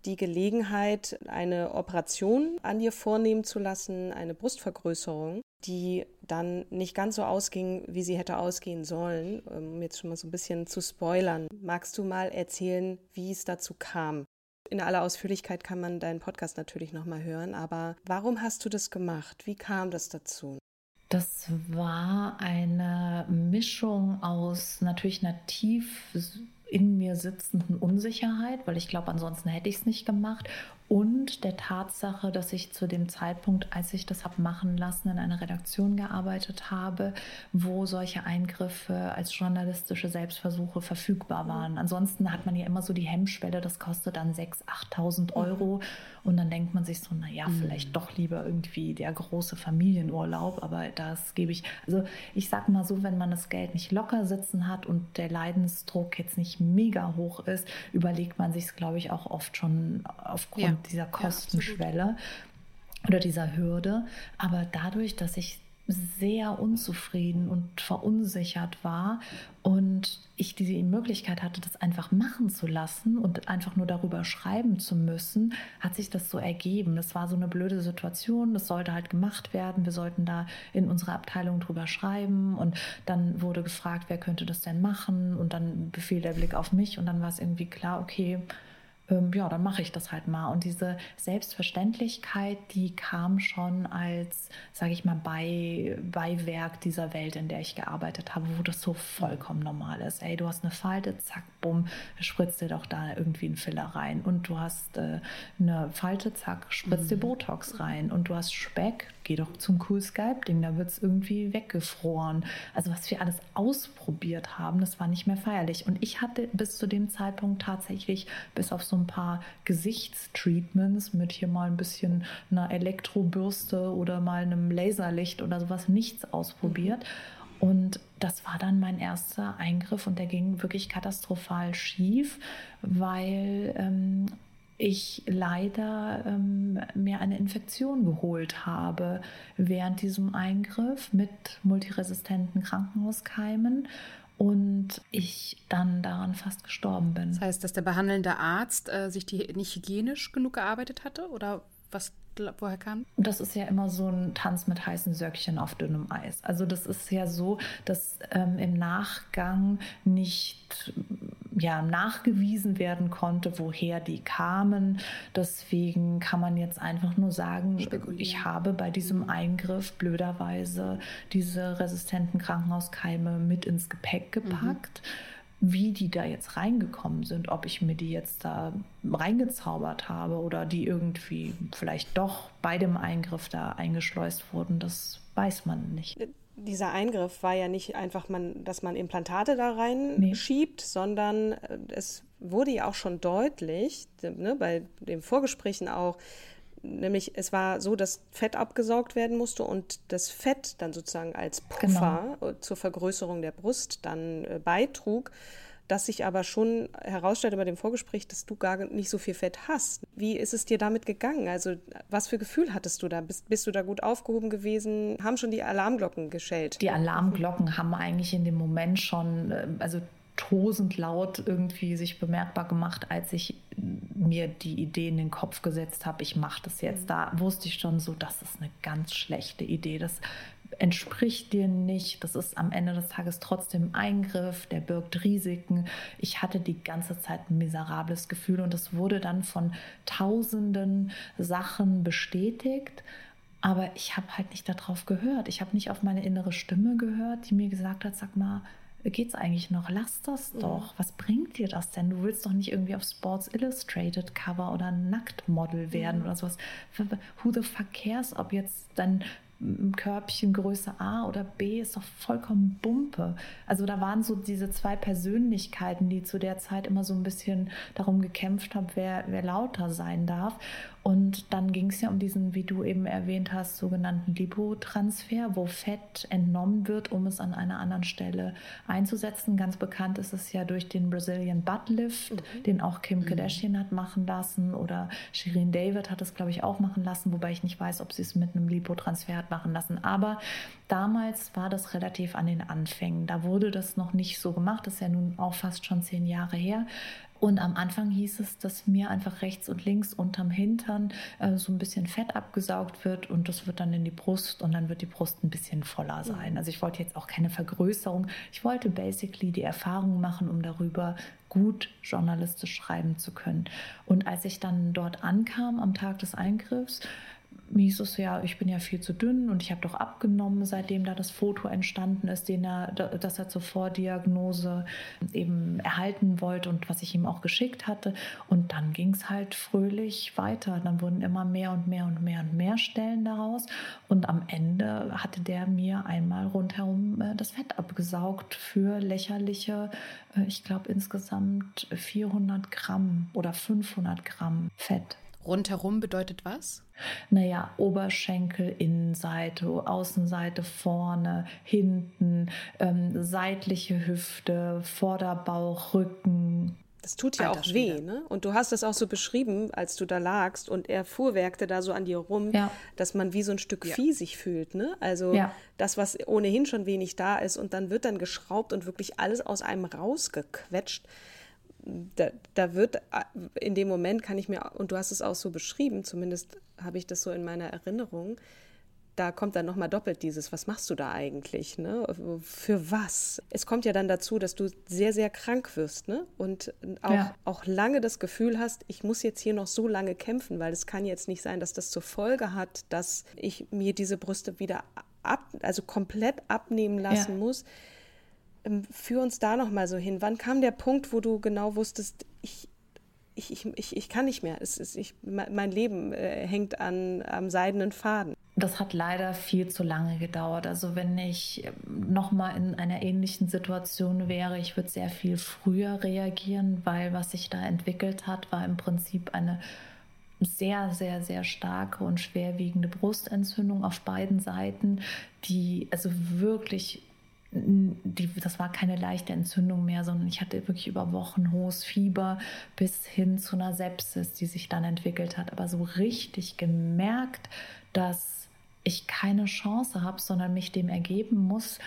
A: die Gelegenheit, eine Operation an dir vornehmen zu lassen, eine Brustvergrößerung, die dann nicht ganz so ausging, wie sie hätte ausgehen sollen, um jetzt schon mal so ein bisschen zu spoilern. Magst du mal erzählen, wie es dazu kam? In aller Ausführlichkeit kann man deinen Podcast natürlich nochmal hören, aber warum hast du das gemacht? Wie kam das dazu?
C: Das war eine Mischung aus natürlich tief in mir sitzenden Unsicherheit, weil ich glaube, ansonsten hätte ich es nicht gemacht und der Tatsache, dass ich zu dem Zeitpunkt, als ich das habe machen lassen, in einer Redaktion gearbeitet habe, wo solche Eingriffe als journalistische Selbstversuche verfügbar waren. Ansonsten hat man ja immer so die Hemmschwelle, das kostet dann 6.000, 8.000 Euro. Und dann denkt man sich so, naja, mhm. vielleicht doch lieber irgendwie der große Familienurlaub, aber das gebe ich, also ich sag mal so, wenn man das Geld nicht locker sitzen hat und der Leidensdruck jetzt nicht mega hoch ist, überlegt man sich es, glaube ich, auch oft schon aufgrund ja dieser Kostenschwelle ja, oder dieser Hürde. Aber dadurch, dass ich sehr unzufrieden und verunsichert war und ich diese Möglichkeit hatte, das einfach machen zu lassen und einfach nur darüber schreiben zu müssen, hat sich das so ergeben. Das war so eine blöde Situation, das sollte halt gemacht werden. Wir sollten da in unserer Abteilung drüber schreiben und dann wurde gefragt, wer könnte das denn machen und dann befiel der Blick auf mich und dann war es irgendwie klar, okay, ähm, ja, dann mache ich das halt mal. Und diese Selbstverständlichkeit, die kam schon als, sage ich mal, bei, Beiwerk dieser Welt, in der ich gearbeitet habe, wo das so vollkommen normal ist. Ey, du hast eine Falte, zack, bumm, spritzt dir doch da irgendwie einen Filler rein. Und du hast äh, eine Falte, zack, spritzt mhm. dir Botox rein. Und du hast Speck, geh doch zum Cool Skype-Ding, da wird es irgendwie weggefroren. Also was wir alles ausprobiert haben, das war nicht mehr feierlich. Und ich hatte bis zu dem Zeitpunkt tatsächlich bis auf so ein paar Gesichtstreatments mit hier mal ein bisschen einer Elektrobürste oder mal einem Laserlicht oder sowas nichts ausprobiert. Und das war dann mein erster Eingriff und der ging wirklich katastrophal schief, weil ähm, ich leider ähm, mir eine Infektion geholt habe während diesem Eingriff mit multiresistenten Krankenhauskeimen und ich dann daran fast gestorben bin.
B: Das heißt, dass der behandelnde Arzt äh, sich die nicht hygienisch genug gearbeitet hatte oder Was woher kam?
C: Das ist ja immer so ein Tanz mit heißen Söckchen auf dünnem Eis. Also das ist ja so, dass ähm, im Nachgang nicht ja, nachgewiesen werden konnte, woher die kamen. Deswegen kann man jetzt einfach nur sagen, ich habe bei diesem mhm. Eingriff blöderweise diese resistenten Krankenhauskeime mit ins Gepäck mhm. gepackt. Mhm wie die da jetzt reingekommen sind, ob ich mir die jetzt da reingezaubert habe oder die irgendwie vielleicht doch bei dem Eingriff da eingeschleust wurden, das weiß man nicht.
A: Dieser Eingriff war ja nicht einfach, man, dass man Implantate da reinschiebt, nee. sondern äh, es wurde ja auch schon deutlich, ne, bei den Vorgesprächen auch, Nämlich es war so, dass Fett abgesaugt werden musste und das Fett dann sozusagen als Puffer genau. zur Vergrößerung der Brust dann äh, beitrug, dass sich aber schon herausstellte bei dem Vorgespräch, dass du gar nicht so viel Fett hast. Wie ist es dir damit gegangen? Also was für Gefühl hattest du da? Bist, bist du da gut aufgehoben gewesen? Haben schon die Alarmglocken geschellt?
C: Die Alarmglocken haben eigentlich in dem Moment schon, äh, also tosend laut irgendwie sich bemerkbar gemacht, als ich mir die Idee in den Kopf gesetzt habe, ich mache das jetzt. Mhm. Da wusste ich schon so, das ist eine ganz schlechte Idee. Das entspricht dir nicht. Das ist am Ende des Tages trotzdem Eingriff, der birgt Risiken. Ich hatte die ganze Zeit ein miserables Gefühl und es wurde dann von tausenden Sachen bestätigt. Aber ich habe halt nicht darauf gehört. Ich habe nicht auf meine innere Stimme gehört, die mir gesagt hat, sag mal, geht's eigentlich noch? Lass das doch. Was bringt dir das denn? Du willst doch nicht irgendwie auf Sports Illustrated Cover oder Nacktmodel werden oder sowas. Who the fuck cares, ob jetzt dein Körbchen Größe A oder B ist doch vollkommen Bumpe. Also da waren so diese zwei Persönlichkeiten, die zu der Zeit immer so ein bisschen darum gekämpft haben, wer, wer lauter sein darf. Und dann ging es ja um diesen, wie du eben erwähnt hast, sogenannten Lipotransfer, wo Fett entnommen wird, um es an einer anderen Stelle einzusetzen. Ganz bekannt ist es ja durch den Brazilian Butt Lift, mhm. den auch Kim mhm. Kardashian mhm. hat machen lassen oder Shirin David hat es, glaube ich, auch machen lassen, wobei ich nicht weiß, ob sie es mit einem Lipotransfer hat machen lassen. Aber damals war das relativ an den Anfängen. Da wurde das noch nicht so gemacht. Das ist ja nun auch fast schon zehn Jahre her. Und am Anfang hieß es, dass mir einfach rechts und links unterm Hintern äh, so ein bisschen Fett abgesaugt wird und das wird dann in die Brust und dann wird die Brust ein bisschen voller sein. Mhm. Also ich wollte jetzt auch keine Vergrößerung. Ich wollte basically die Erfahrung machen, um darüber gut journalistisch schreiben zu können. Und als ich dann dort ankam am Tag des Eingriffs, hieß es ja, ich bin ja viel zu dünn und ich habe doch abgenommen, seitdem da das Foto entstanden ist, den er, das er zur Vordiagnose eben erhalten wollte und was ich ihm auch geschickt hatte. Und dann ging es halt fröhlich weiter. Dann wurden immer mehr und mehr und mehr und mehr Stellen daraus. Und am Ende hatte der mir einmal rundherum äh, das Fett abgesaugt für lächerliche, äh, ich glaube insgesamt 400 Gramm oder 500 Gramm Fett.
B: Rundherum bedeutet was?
C: Naja, Oberschenkel, Innenseite, Außenseite, vorne, hinten, ähm, seitliche Hüfte, Vorderbauch, Rücken.
A: Das tut ja auch weh, ne? Und du hast das auch so beschrieben, als du da lagst und er fuhrwerkte da so an dir rum, ja. dass man wie so ein Stück ja. Vieh sich fühlt, ne? Also ja. das, was ohnehin schon wenig da ist und dann wird dann geschraubt und wirklich alles aus einem rausgequetscht da, da wird äh, in dem Moment kann ich mir, und du hast es auch so beschrieben, zumindest habe ich das so in meiner Erinnerung, da kommt dann nochmal doppelt dieses, was machst du da eigentlich, ne? Für was? Es kommt ja dann dazu, dass du sehr, sehr krank wirst, ne? Und auch, ja. auch lange das Gefühl hast, ich muss jetzt hier noch so lange kämpfen, weil es kann jetzt nicht sein, dass das zur Folge hat, dass ich mir diese Brüste wieder ab, also komplett abnehmen lassen ja. muss führ uns da noch mal so hin. Wann kam der Punkt, wo du genau wusstest, ich, ich, ich, ich, ich kann nicht mehr. Es ist, ich, mein Leben äh, hängt an, am seidenen Faden.
C: Das hat leider viel zu lange gedauert. Also wenn ich ähm, noch mal in einer ähnlichen Situation wäre, ich würde sehr viel früher reagieren, weil was sich da entwickelt hat, war im Prinzip eine sehr, sehr, sehr starke und schwerwiegende Brustentzündung auf beiden Seiten, die also wirklich die, das war keine leichte Entzündung mehr, sondern ich hatte wirklich über Wochen hohes Fieber bis hin zu einer Sepsis, die sich dann entwickelt hat. Aber so richtig gemerkt, dass ich keine Chance habe, sondern mich dem ergeben muss,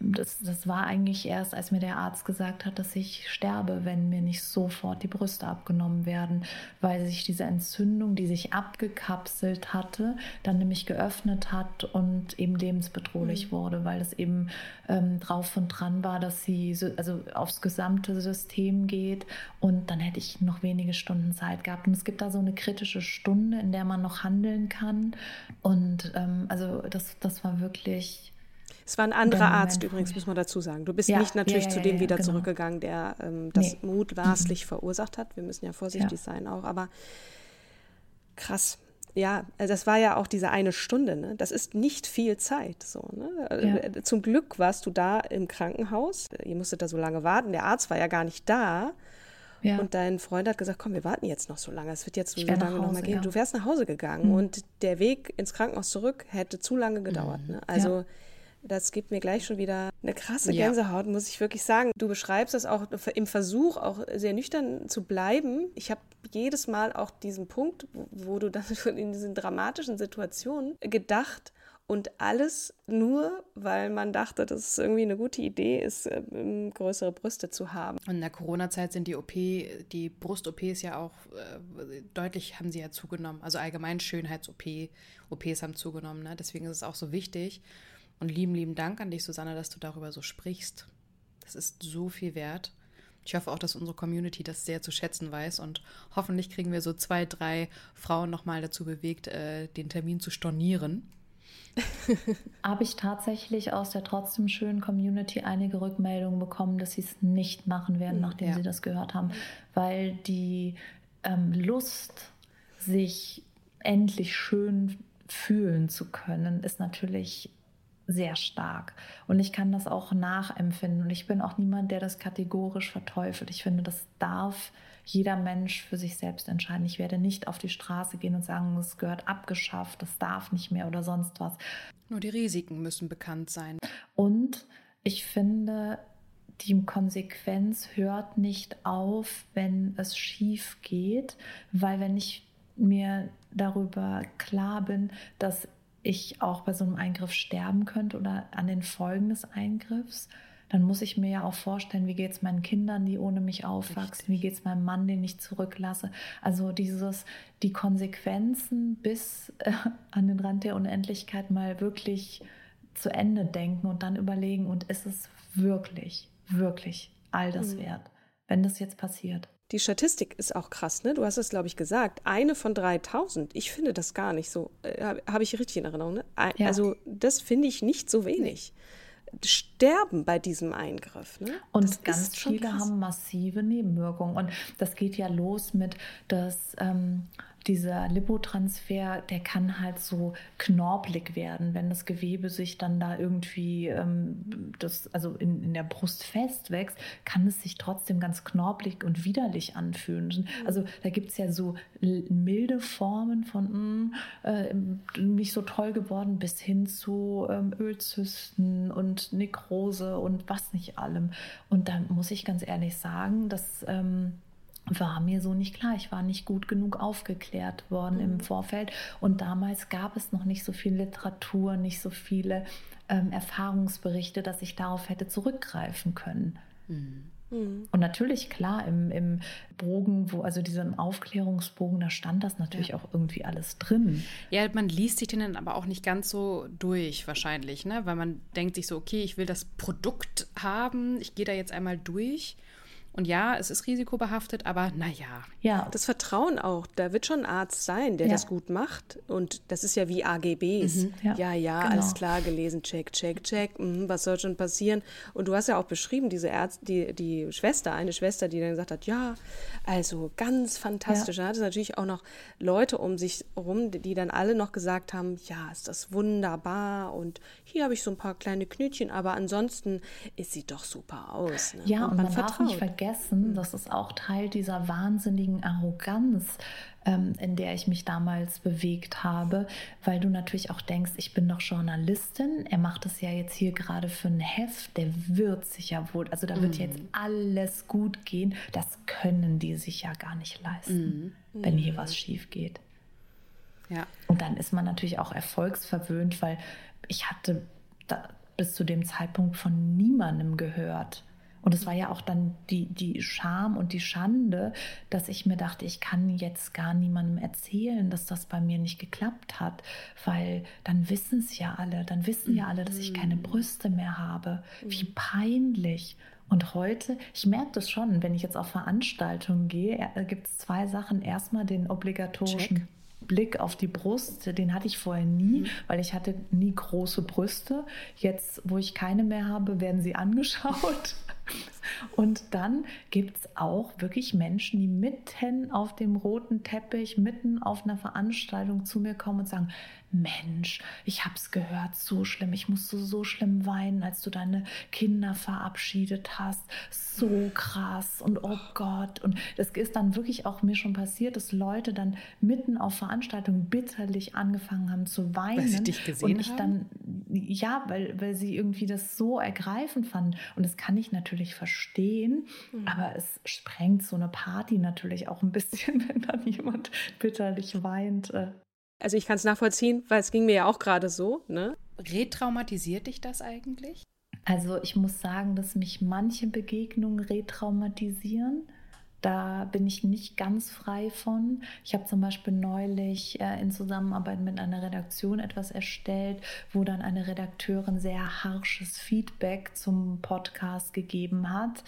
C: das, das war eigentlich erst, als mir der Arzt gesagt hat, dass ich sterbe, wenn mir nicht sofort die Brüste abgenommen werden, weil sich diese Entzündung, die sich abgekapselt hatte, dann nämlich geöffnet hat und eben lebensbedrohlich mhm. wurde, weil es eben ähm, drauf und dran war, dass sie so, also aufs gesamte System geht und dann hätte ich noch wenige Stunden Zeit gehabt. Und es gibt da so eine kritische Stunde, in der man noch handeln kann. Und ähm, also das, das war wirklich
A: es war ein anderer Arzt übrigens, muss man dazu sagen. Du bist ja, nicht natürlich ja, ja, zu dem wieder genau. zurückgegangen, der ähm, das nee. mutmaßlich mhm. verursacht hat. Wir müssen ja vorsichtig sein auch, aber krass. Ja, also das war ja auch diese eine Stunde, ne? Das ist nicht viel Zeit. So, ne? Äh, zum Glück warst du da im Krankenhaus. Ihr musstet da so lange warten. Der Arzt war ja gar nicht da. Ja. Und dein Freund hat gesagt, komm, wir warten jetzt noch so lange. Es wird jetzt so lange nochmal gehen. Ja. Du wärst nach Hause gegangen mhm. und der Weg ins Krankenhaus zurück hätte zu lange gedauert. Mhm. Ne? Also ja. Das gibt mir gleich schon wieder eine krasse Gänsehaut, ja. muss ich wirklich sagen. Du beschreibst das auch im Versuch, auch sehr nüchtern zu bleiben. Ich habe jedes Mal auch diesen Punkt, wo du dann in diesen dramatischen Situationen gedacht, und alles nur, weil man dachte, dass es irgendwie eine gute Idee ist, ähm, größere Brüste zu haben.
B: Und in der Corona-Zeit sind die OP, die Brust-OPs ja auch äh, deutlich haben sie ja zugenommen. Also allgemein Schönheits-OP, haben zugenommen. Ne? Deswegen ist es auch so wichtig, und lieben, lieben Dank an dich, Susanne, dass du darüber so sprichst. Das ist so viel wert. Ich hoffe auch, dass unsere Community das sehr zu schätzen weiß und hoffentlich kriegen wir so zwei, drei Frauen nochmal dazu bewegt, äh, den Termin zu stornieren.
C: Habe ich tatsächlich aus der trotzdem schönen Community einige Rückmeldungen bekommen, dass sie es nicht machen werden, hm, nachdem ja. sie das gehört haben, weil die ähm, Lust, sich endlich schön fühlen zu können, ist natürlich sehr stark. Und ich kann das auch nachempfinden. Und ich bin auch niemand, der das kategorisch verteufelt. Ich finde, das darf jeder Mensch für sich selbst entscheiden. Ich werde nicht auf die Straße gehen und sagen, es gehört abgeschafft, das darf nicht mehr oder sonst was.
B: Nur die Risiken müssen bekannt sein.
C: Und ich finde, die Konsequenz hört nicht auf, wenn es schief geht, weil wenn ich mir darüber klar bin, dass ich auch bei so einem Eingriff sterben könnte oder an den Folgen des Eingriffs, dann muss ich mir ja auch vorstellen, wie geht es meinen Kindern, die ohne mich aufwachsen, Richtig. wie geht es meinem Mann, den ich zurücklasse. Also dieses, die Konsequenzen bis äh, an den Rand der Unendlichkeit mal wirklich zu Ende denken und dann überlegen, und ist es wirklich, wirklich all das mhm. wert, wenn das jetzt passiert?
A: Die Statistik ist auch krass, ne? Du hast es, glaube ich, gesagt. Eine von 3000. Ich finde das gar nicht so. Äh, Habe ich richtig in Erinnerung, ne? Ein, ja. Also, das finde ich nicht so wenig. Sterben bei diesem Eingriff. Ne?
C: Und das ganz viele haben massive Nebenwirkungen. Und das geht ja los mit, dass ähm, dieser Lipotransfer, der kann halt so knorblig werden, wenn das Gewebe sich dann da irgendwie, ähm, das, also in, in der Brust festwächst, kann es sich trotzdem ganz knorblig und widerlich anfühlen. Mhm. Also da gibt es ja so milde Formen von mh, äh, nicht so toll geworden bis hin zu ähm, Ölzysten und Nekrose und was nicht allem. Und da muss ich ganz ehrlich sagen, dass ähm, war mir so nicht klar. Ich war nicht gut genug aufgeklärt worden mhm. im Vorfeld. Und damals gab es noch nicht so viel Literatur, nicht so viele ähm, Erfahrungsberichte, dass ich darauf hätte zurückgreifen können. Mhm. mhm. Und natürlich, klar, im, im Bogen, wo, also diesem Aufklärungsbogen, da stand das natürlich ja. auch irgendwie alles drin.
B: Ja, man liest sich den dann aber auch nicht ganz so durch, wahrscheinlich, ne? Weil man denkt sich so, okay, ich will das Produkt haben, ich gehe da jetzt einmal durch. Und ja, es ist risikobehaftet, aber naja.
A: Ja. Das Vertrauen auch, da wird schon ein Arzt sein, der ja. das gut macht. Und das ist ja wie AGBs. Mhm, ja, ja, ja genau. alles klar gelesen, check, check, check. Mhm, was soll schon passieren? Und du hast ja auch beschrieben, diese Ärzte, die, die Schwester, eine Schwester, die dann gesagt hat, ja, also ganz fantastisch. Ja. Da hat es natürlich auch noch Leute um sich herum, die dann alle noch gesagt haben, ja, ist das wunderbar und hier habe ich so ein paar kleine Knötchen, aber ansonsten ist sie doch super aus.
C: Ne? Ja, und, und man, man vertraut. darf nicht vergessen, das ist auch Teil dieser wahnsinnigen Arroganz, ähm, in der ich mich damals bewegt habe, weil du natürlich auch denkst, ich bin doch Journalistin, er macht es ja jetzt hier gerade für ein Heft, der wird sich ja wohl, also da wird mhm. jetzt alles gut gehen, das können die sich ja gar nicht leisten, mhm. wenn hier was schief geht. Ja. Und dann ist man natürlich auch erfolgsverwöhnt, weil ich hatte da bis zu dem Zeitpunkt von niemandem gehört. Und es war ja auch dann die, die Scham und die Schande, dass ich mir dachte, ich kann jetzt gar niemandem erzählen, dass das bei mir nicht geklappt hat, weil dann wissen es ja alle, dann wissen ja alle, dass ich keine mhm. Brüste mehr habe. Wie mhm. peinlich. Und heute, ich merke das schon, wenn ich jetzt auf Veranstaltungen gehe, gibt es zwei Sachen. Erstmal den obligatorischen Check. Blick auf die Brust, den hatte ich vorher nie, mhm. weil ich hatte nie große Brüste. Jetzt, wo ich keine mehr habe, werden sie angeschaut. Und dann gibt es auch wirklich Menschen, die mitten auf dem roten Teppich, mitten auf einer Veranstaltung zu mir kommen und sagen, Mensch, ich habe es gehört, so schlimm, ich musste so schlimm weinen, als du deine Kinder verabschiedet hast, so krass und oh Gott. Und das ist dann wirklich auch mir schon passiert, dass Leute dann mitten auf Veranstaltungen bitterlich angefangen haben zu weinen. Weil
B: sie dich gesehen
C: und ich
B: haben?
C: dann, ja, weil, weil sie irgendwie das so ergreifend fanden. Und das kann ich natürlich verstehen, mhm. aber es sprengt so eine Party natürlich auch ein bisschen, wenn dann jemand bitterlich weint.
A: Also ich kann es nachvollziehen, weil es ging mir ja auch gerade so. Ne?
B: Retraumatisiert dich das eigentlich?
C: Also ich muss sagen, dass mich manche Begegnungen retraumatisieren. Da bin ich nicht ganz frei von. Ich habe zum Beispiel neulich äh, in Zusammenarbeit mit einer Redaktion etwas erstellt, wo dann eine Redakteurin sehr harsches Feedback zum Podcast gegeben hat.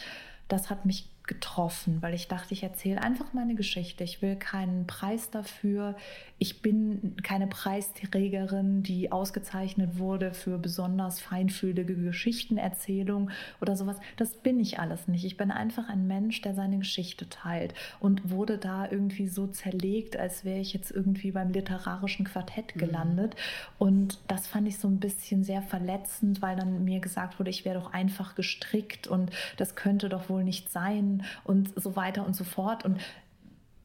C: Das hat mich getroffen, weil ich dachte, ich erzähle einfach meine Geschichte. Ich will keinen Preis dafür. Ich bin keine Preisträgerin, die ausgezeichnet wurde für besonders feinfühlige Geschichtenerzählung oder sowas. Das bin ich alles nicht. Ich bin einfach ein Mensch, der seine Geschichte teilt und wurde da irgendwie so zerlegt, als wäre ich jetzt irgendwie beim literarischen Quartett mhm. gelandet. Mhm. Und das fand ich so ein bisschen sehr verletzend, weil dann mir gesagt wurde, ich wäre doch einfach gestrickt und das könnte doch wohl nicht sein und so weiter und so fort. Und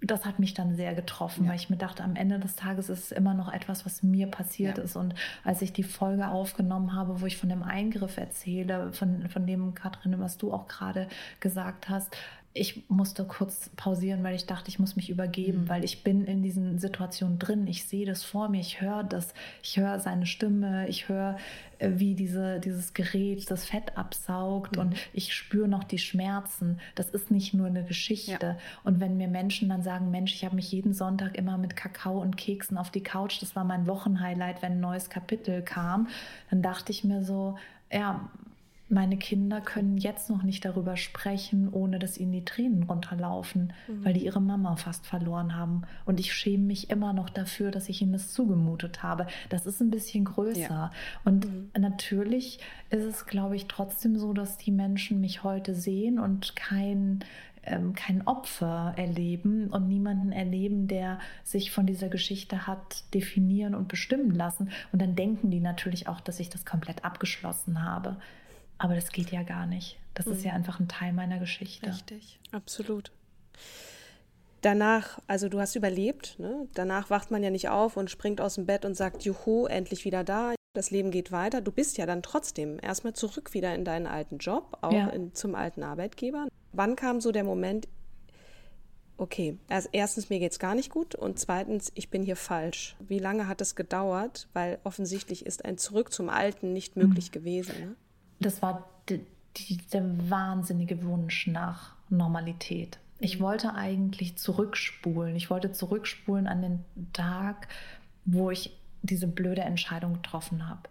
C: das hat mich dann sehr getroffen, ja. weil ich mir dachte, am Ende des Tages ist es immer noch etwas, was mir passiert ja. ist. Und als ich die Folge aufgenommen habe, wo ich von dem Eingriff erzähle, von, von dem, Katrin, was du auch gerade gesagt hast, ich musste kurz pausieren, weil ich dachte, ich muss mich übergeben, mhm. weil ich bin in diesen Situationen drin. Ich sehe das vor mir, ich höre das, ich höre seine Stimme, ich höre, äh, wie diese, dieses Gerät das Fett absaugt mhm. und ich spüre noch die Schmerzen. Das ist nicht nur eine Geschichte. Ja. Und wenn mir Menschen dann sagen, Mensch, ich habe mich jeden Sonntag immer mit Kakao und Keksen auf die Couch, das war mein Wochenhighlight, wenn ein neues Kapitel kam, dann dachte ich mir so, ja, meine Kinder können jetzt noch nicht darüber sprechen, ohne dass ihnen die Tränen runterlaufen, mhm. weil die ihre Mama fast verloren haben. Und ich schäme mich immer noch dafür, dass ich ihnen das zugemutet habe. Das ist ein bisschen größer. Ja. Und mhm. natürlich ist es, glaube ich, trotzdem so, dass die Menschen mich heute sehen und kein ähm, kein Opfer erleben und niemanden erleben, der sich von dieser Geschichte hat definieren und bestimmen lassen. Und dann denken die natürlich auch, dass ich das komplett abgeschlossen habe. Aber das geht ja gar nicht. Das mhm. ist ja einfach ein Teil meiner Geschichte.
A: Richtig, absolut. Danach, also du hast überlebt, ne? danach wacht man ja nicht auf und springt aus dem Bett und sagt, juhu, endlich wieder da, das Leben geht weiter. Du bist ja dann trotzdem erstmal zurück wieder in deinen alten Job, auch ja. in, zum alten Arbeitgeber. Wann kam so der Moment, okay, also erstens, mir geht es gar nicht gut und zweitens, ich bin hier falsch. Wie lange hat es gedauert? Weil offensichtlich ist ein Zurück zum Alten nicht möglich mhm. gewesen. Ne?
C: Das war die, die, der wahnsinnige Wunsch nach Normalität. Ich mhm. wollte eigentlich zurückspulen. Ich wollte zurückspulen an den Tag, wo ich diese blöde Entscheidung getroffen habe.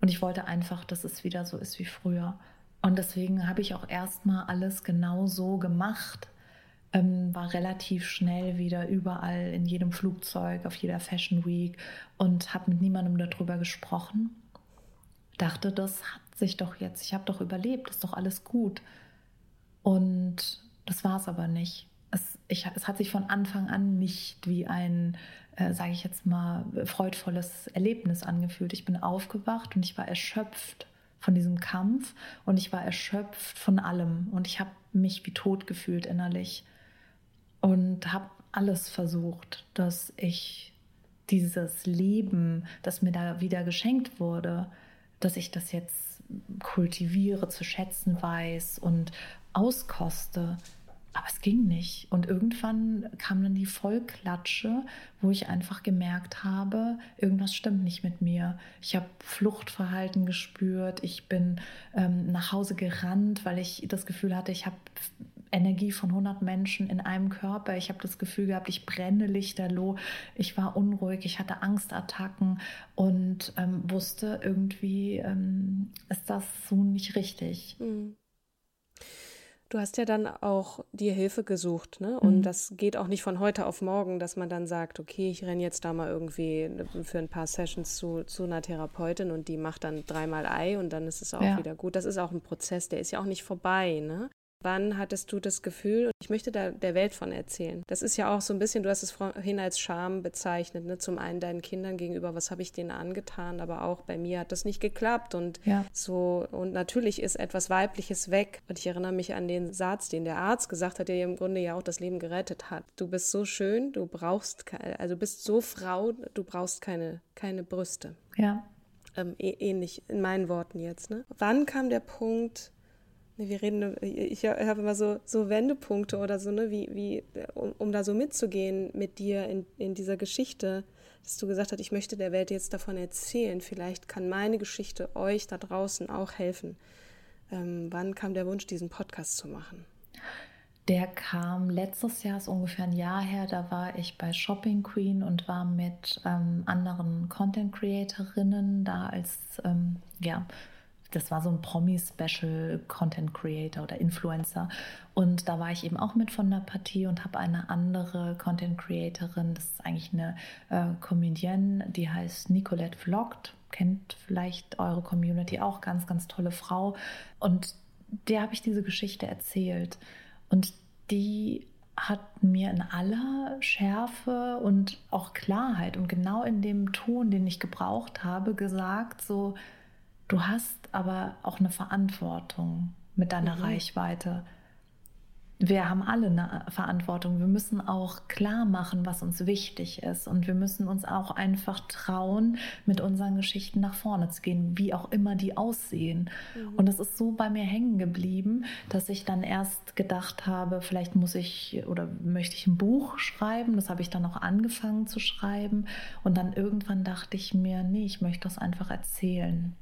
C: Und ich wollte einfach, dass es wieder so ist wie früher. Und deswegen habe ich auch erstmal alles genau so gemacht. Ähm, war relativ schnell wieder überall in jedem Flugzeug, auf jeder Fashion Week und habe mit niemandem darüber gesprochen. Dachte, das hat sich doch jetzt, ich habe doch überlebt, ist doch alles gut. Und das war es aber nicht. Es, ich, es hat sich von Anfang an nicht wie ein, äh, sage ich jetzt mal, freudvolles Erlebnis angefühlt. Ich bin aufgewacht und ich war erschöpft von diesem Kampf und ich war erschöpft von allem und ich habe mich wie tot gefühlt innerlich und habe alles versucht, dass ich dieses Leben, das mir da wieder geschenkt wurde, dass ich das jetzt kultiviere, zu schätzen weiß und auskoste. aber es ging nicht. Und irgendwann kam dann die Vollklatsche, wo ich einfach gemerkt habe, irgendwas stimmt nicht mit mir. Ich habe Fluchtverhalten gespürt. Ich bin ähm, nach Hause gerannt, weil ich das Gefühl hatte, ich habe Energie von 100 Menschen in einem Körper. Ich habe das Gefühl gehabt, ich brenne lichterloh. Ich war unruhig, ich hatte Angstattacken und ähm, wusste irgendwie, ähm, ist das so nicht richtig. Mhm.
A: Du hast ja dann auch dir Hilfe gesucht, ne? Und mhm. das geht auch nicht von heute auf morgen, dass man dann sagt, okay, ich renne jetzt da mal irgendwie für ein paar Sessions zu, zu einer Therapeutin und die macht dann dreimal Ei und dann ist es auch ja. wieder gut. Das ist auch ein Prozess, der ist ja auch nicht vorbei, ne? Wann hattest du das Gefühl, ich möchte da der Welt von erzählen? Das ist ja auch so ein bisschen, du hast es vorhin als Scham bezeichnet, ne? zum einen deinen Kindern gegenüber, was habe ich denen angetan, aber auch bei mir hat das nicht geklappt und ja. so, und natürlich ist etwas Weibliches weg. Und ich erinnere mich an den Satz, den der Arzt gesagt hat, der im Grunde ja auch das Leben gerettet hat. Du bist so schön, du brauchst, also bist so Frau, du brauchst keine, keine Brüste.
C: Ja.
A: Ähm, ähnlich in meinen Worten jetzt. Ne? Wann kam der Punkt, Wir reden, ich habe immer so, so Wendepunkte oder so, ne, wie, wie, um, um da so mitzugehen mit dir in, in dieser Geschichte, dass du gesagt hast, ich möchte der Welt jetzt davon erzählen. Vielleicht kann meine Geschichte euch da draußen auch helfen. Ähm, wann kam der Wunsch, diesen Podcast zu machen?
C: Der kam letztes Jahr, ist ungefähr ein Jahr her, da war ich bei Shopping Queen und war mit ähm, anderen Content Creatorinnen da als ähm, ja, das war so ein Promi-Special Content Creator oder Influencer. Und da war ich eben auch mit von der Partie und habe eine andere Content Creatorin, das ist eigentlich eine äh, Comedienne, die heißt Nicolette Vlogt, kennt vielleicht eure Community auch, ganz, ganz tolle Frau. Und der habe ich diese Geschichte erzählt. Und die hat mir in aller Schärfe und auch Klarheit und genau in dem Ton, den ich gebraucht habe, gesagt, so, Du hast aber auch eine Verantwortung mit deiner mhm. Reichweite. Wir haben alle eine Verantwortung. Wir müssen auch klar machen, was uns wichtig ist. Und wir müssen uns auch einfach trauen, mit unseren Geschichten nach vorne zu gehen, wie auch immer die aussehen. Mhm. Und es ist so bei mir hängen geblieben, dass ich dann erst gedacht habe, vielleicht muss ich oder möchte ich ein Buch schreiben. Das habe ich dann auch angefangen zu schreiben. Und dann irgendwann dachte ich mir, nee, ich möchte das einfach erzählen.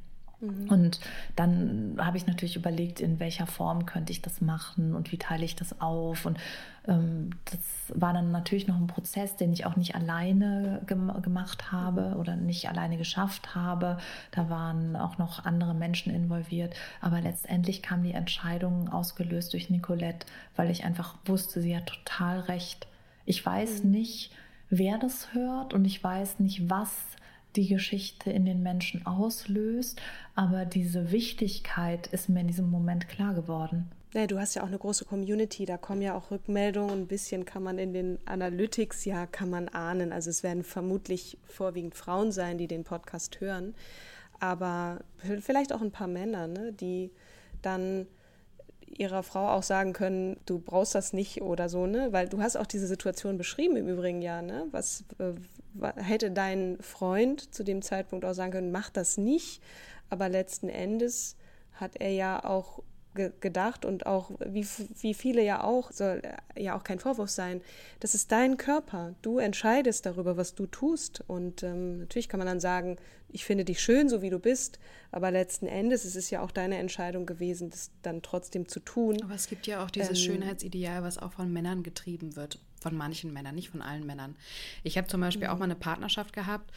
C: Mhm. Und dann habe ich natürlich überlegt, in welcher Form könnte ich das machen und wie teile ich das auf. Und ähm, das war dann natürlich noch ein Prozess, den ich auch nicht alleine gem gemacht habe mhm. oder nicht alleine geschafft habe. Da waren auch noch andere Menschen involviert. Aber letztendlich kam die Entscheidung ausgelöst durch Nicolette, weil ich einfach wusste, sie hat total recht. Ich weiß mhm. nicht, wer das hört und ich weiß nicht, was die Geschichte in den Menschen auslöst, aber diese Wichtigkeit ist mir in diesem Moment klar geworden.
A: Ja, du hast ja auch eine große Community, da kommen ja auch Rückmeldungen, ein bisschen kann man in den Analytics ja, kann man ahnen. Also es werden vermutlich vorwiegend Frauen sein, die den Podcast hören, aber vielleicht auch ein paar Männer, ne, die dann ihrer Frau auch sagen können, du brauchst das nicht oder so, ne? Weil du hast auch diese Situation beschrieben im Übrigen ja, ne? Was äh, hätte dein Freund zu dem Zeitpunkt auch sagen können, mach das nicht, aber letzten Endes hat er ja auch ge gedacht und auch, wie, wie viele ja auch, soll ja auch kein Vorwurf sein, das ist dein Körper. Du entscheidest darüber, was du tust. Und ähm, natürlich kann man dann sagen, ich finde dich schön, so wie du bist, aber letzten Endes ist es ja auch deine Entscheidung gewesen, das dann trotzdem zu tun.
B: Aber es gibt ja auch dieses ähm, Schönheitsideal, was auch von Männern getrieben wird. Von manchen Männern, nicht von allen Männern. Ich habe zum Beispiel auch mhm. mal eine Partnerschaft gehabt.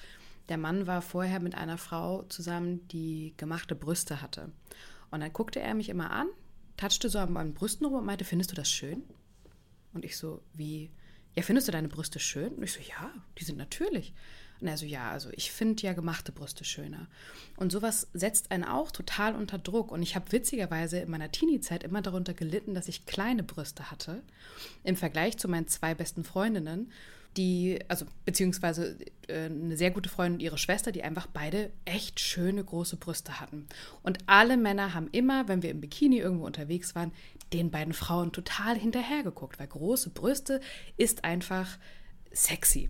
B: Der Mann war vorher mit einer Frau zusammen, die gemachte Brüste hatte. Und dann guckte er mich immer an, touchte so an meinen Brüsten rum und meinte, findest du das schön? Und ich so, wie, ja, findest du deine Brüste schön? Und ich so, ja, die sind natürlich. Und er so, ja, also ich finde ja gemachte Brüste schöner. Und sowas setzt einen auch total unter Druck. Und ich habe witzigerweise in meiner Teenie-Zeit immer darunter gelitten, dass ich kleine Brüste hatte. Im Vergleich zu meinen zwei besten Freundinnen die, also beziehungsweise äh, eine sehr gute Freundin und ihre Schwester, die einfach beide echt schöne große Brüste hatten. Und alle Männer haben immer, wenn wir im Bikini irgendwo unterwegs waren, den beiden Frauen total hinterhergeguckt, weil große Brüste ist einfach sexy.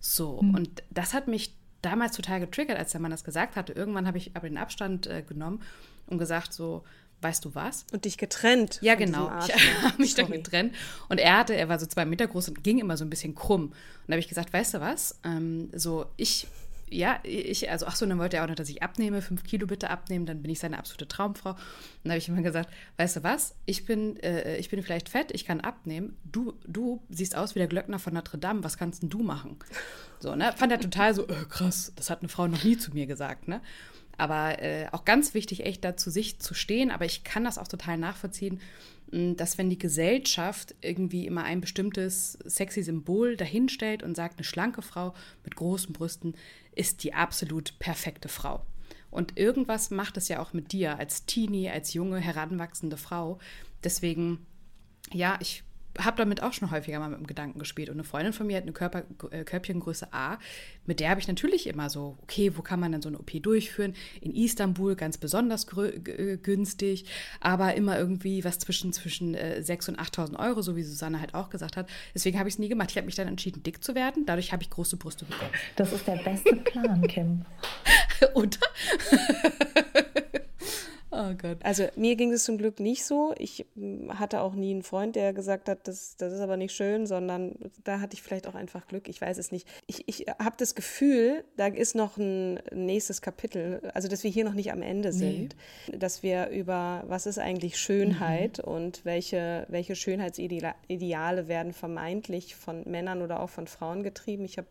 B: So, mhm. und das hat mich damals total getriggert, als der Mann das gesagt hatte. Irgendwann habe ich aber den Abstand äh, genommen und gesagt so, weißt du was?
A: Und dich getrennt.
B: Ja, genau. Ich habe mich Sorry. dann getrennt. Und er hatte, er war so zwei Meter groß und ging immer so ein bisschen krumm. Und da habe ich gesagt, weißt du was? Ähm, so, ich ja, ich, also ach so, dann wollte er auch noch, dass ich abnehme, fünf Kilo bitte abnehmen, dann bin ich seine absolute Traumfrau. Und dann habe ich immer gesagt, weißt du was, ich bin, äh, ich bin vielleicht fett, ich kann abnehmen, du, du siehst aus wie der Glöckner von Notre Dame, was kannst denn du machen? So, ne, fand er total so, äh, krass, das hat eine Frau noch nie zu mir gesagt, ne. Aber äh, auch ganz wichtig, echt da zu sich zu stehen, aber ich kann das auch total nachvollziehen, dass wenn die Gesellschaft irgendwie immer ein bestimmtes sexy Symbol dahinstellt und sagt, eine schlanke Frau mit großen Brüsten ist die absolut perfekte Frau. Und irgendwas macht es ja auch mit dir als Teenie, als junge, heranwachsende Frau. Deswegen, ja, ich habe damit auch schon häufiger mal mit dem Gedanken gespielt. Und eine Freundin von mir hat eine Körper, äh, Körbchengröße A. Mit der habe ich natürlich immer so, okay, wo kann man denn so eine OP durchführen? In Istanbul ganz besonders äh, günstig, aber immer irgendwie was zwischen, zwischen äh, 6.000 und 8.000 Euro, so wie Susanne halt auch gesagt hat. Deswegen habe ich es nie gemacht. Ich habe mich dann entschieden, dick zu werden. Dadurch habe ich große Brüste bekommen.
C: Das ist der beste Plan, Kim.
B: Oder?
A: Oh Gott. Also mir ging es zum Glück nicht so. Ich hm, hatte auch nie einen Freund, der gesagt hat, das, das ist aber nicht schön, sondern da hatte ich vielleicht auch einfach Glück. Ich weiß es nicht. Ich, ich habe das Gefühl, da ist noch ein nächstes Kapitel, also dass wir hier noch nicht am Ende sind, nee. dass wir über was ist eigentlich Schönheit mhm. und welche, welche Schönheitsideale werden vermeintlich von Männern oder auch von Frauen getrieben. Ich habe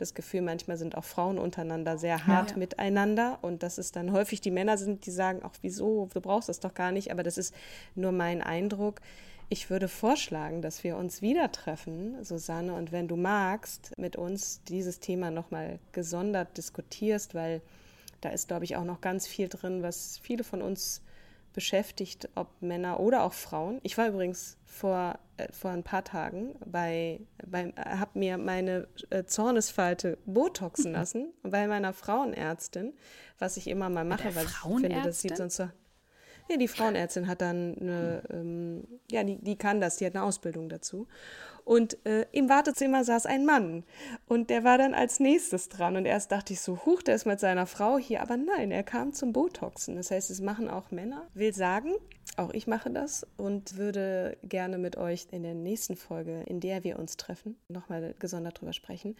A: das Gefühl, manchmal sind auch Frauen untereinander sehr hart ja, ja. miteinander und dass es dann häufig die Männer sind, die sagen, ach wieso, du brauchst das doch gar nicht, aber das ist nur mein Eindruck. Ich würde vorschlagen, dass wir uns wieder treffen, Susanne, und wenn du magst, mit uns dieses Thema nochmal gesondert diskutierst, weil da ist, glaube ich, auch noch ganz viel drin, was viele von uns beschäftigt, ob Männer oder auch Frauen. Ich war übrigens vor, äh, vor ein paar Tagen bei, bei habe mir meine äh, Zornesfalte botoxen lassen bei meiner Frauenärztin, was ich immer mal mache, weil ich finde, das sieht sonst so. Ja, die Frauenärztin hat dann eine, ähm, ja, die, die kann das, die hat eine Ausbildung dazu. Und äh, im Wartezimmer saß ein Mann und der war dann als nächstes dran. Und erst dachte ich so, huch, der ist mit seiner Frau hier. Aber nein, er kam zum Botoxen. Das heißt, es machen auch Männer. Will sagen, auch ich mache das und würde gerne mit euch in der nächsten Folge, in der wir uns treffen, nochmal gesondert drüber sprechen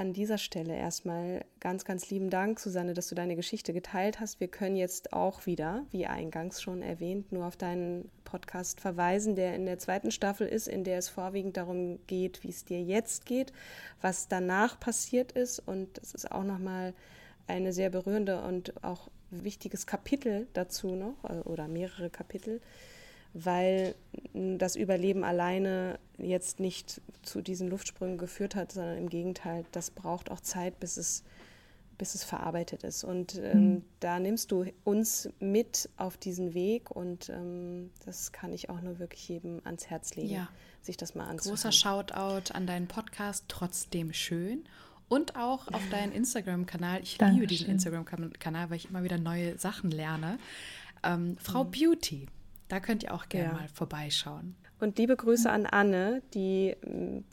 A: an dieser Stelle erstmal ganz, ganz lieben Dank, Susanne, dass du deine Geschichte geteilt hast. Wir können jetzt auch wieder, wie eingangs schon erwähnt, nur auf deinen Podcast verweisen, der in der zweiten Staffel ist, in der es vorwiegend darum geht, wie es dir jetzt geht, was danach passiert ist. Und es ist auch nochmal eine sehr berührende und auch wichtiges Kapitel dazu noch, äh, oder mehrere Kapitel weil das Überleben alleine jetzt nicht zu diesen Luftsprüngen geführt hat, sondern im Gegenteil, das braucht auch Zeit, bis es, bis es verarbeitet ist. Und ähm, mhm. da nimmst du uns mit auf diesen Weg und ähm, das kann ich auch nur wirklich jedem ans Herz legen, ja. sich das mal anzuhören.
B: Großer Shoutout an deinen Podcast, trotzdem schön. Und auch auf deinen Instagram-Kanal. Ich Dankeschön. liebe diesen Instagram-Kanal, weil ich immer wieder neue Sachen lerne. Ähm, Frau mhm. Beauty. Da könnt ihr auch gerne ja. mal vorbeischauen.
A: Und liebe Grüße an Anne, die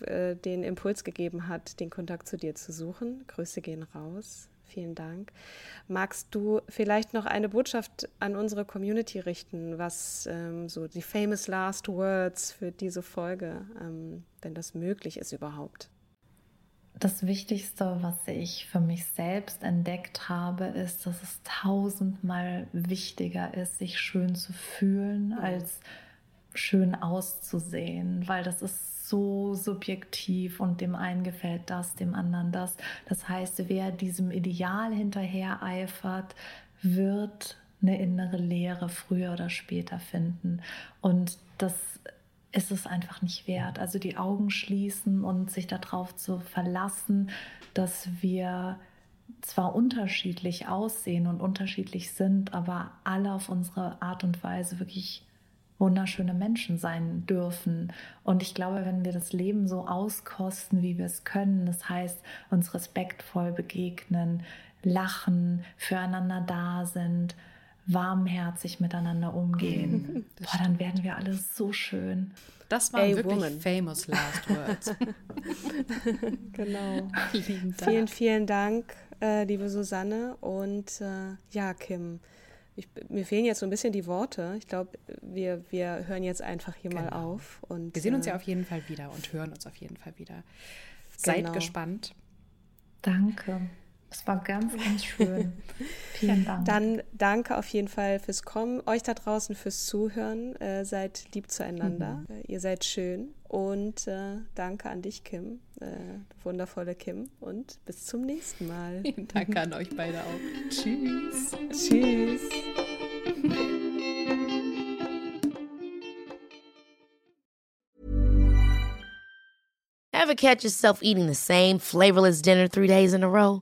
A: äh, den Impuls gegeben hat, den Kontakt zu dir zu suchen. Grüße gehen raus. Vielen Dank. Magst du vielleicht noch eine Botschaft an unsere Community richten, was ähm, so die famous last words für diese Folge, ähm, wenn das möglich ist überhaupt?
C: Das Wichtigste, was ich für mich selbst entdeckt habe, ist, dass es tausendmal wichtiger ist, sich schön zu fühlen, als schön auszusehen, weil das ist so subjektiv und dem einen gefällt das, dem anderen das. Das heißt, wer diesem Ideal hinterher eifert, wird eine innere Leere früher oder später finden. Und das ist es einfach nicht wert. Also die Augen schließen und sich darauf zu verlassen, dass wir zwar unterschiedlich aussehen und unterschiedlich sind, aber alle auf unsere Art und Weise wirklich wunderschöne Menschen sein dürfen. Und ich glaube, wenn wir das Leben so auskosten, wie wir es können, das heißt, uns respektvoll begegnen, lachen, füreinander da sind, warmherzig miteinander umgehen, boah, dann werden wir alle so schön.
B: Das waren wirklich woman. famous last words.
A: genau. Vielen, vielen Dank, äh, liebe Susanne. Und äh, ja, Kim, ich, mir fehlen jetzt so ein bisschen die Worte. Ich glaube, wir, wir hören jetzt einfach hier genau. mal auf. Und,
B: wir sehen uns ja äh, auf jeden Fall wieder und hören uns auf jeden Fall wieder. Seid genau. gespannt.
C: Danke. Es war ganz, ganz schön. Vielen Dank.
A: Dann danke auf jeden Fall fürs Kommen, euch da draußen fürs Zuhören. Äh, seid lieb zueinander. Mhm. Äh, ihr seid schön. Und äh, danke an dich, Kim, äh, wundervolle Kim. Und bis zum nächsten Mal.
B: danke an euch beide auch. Tschüss.
A: Tschüss.
D: Ever catch yourself eating the same flavorless dinner three days in a row?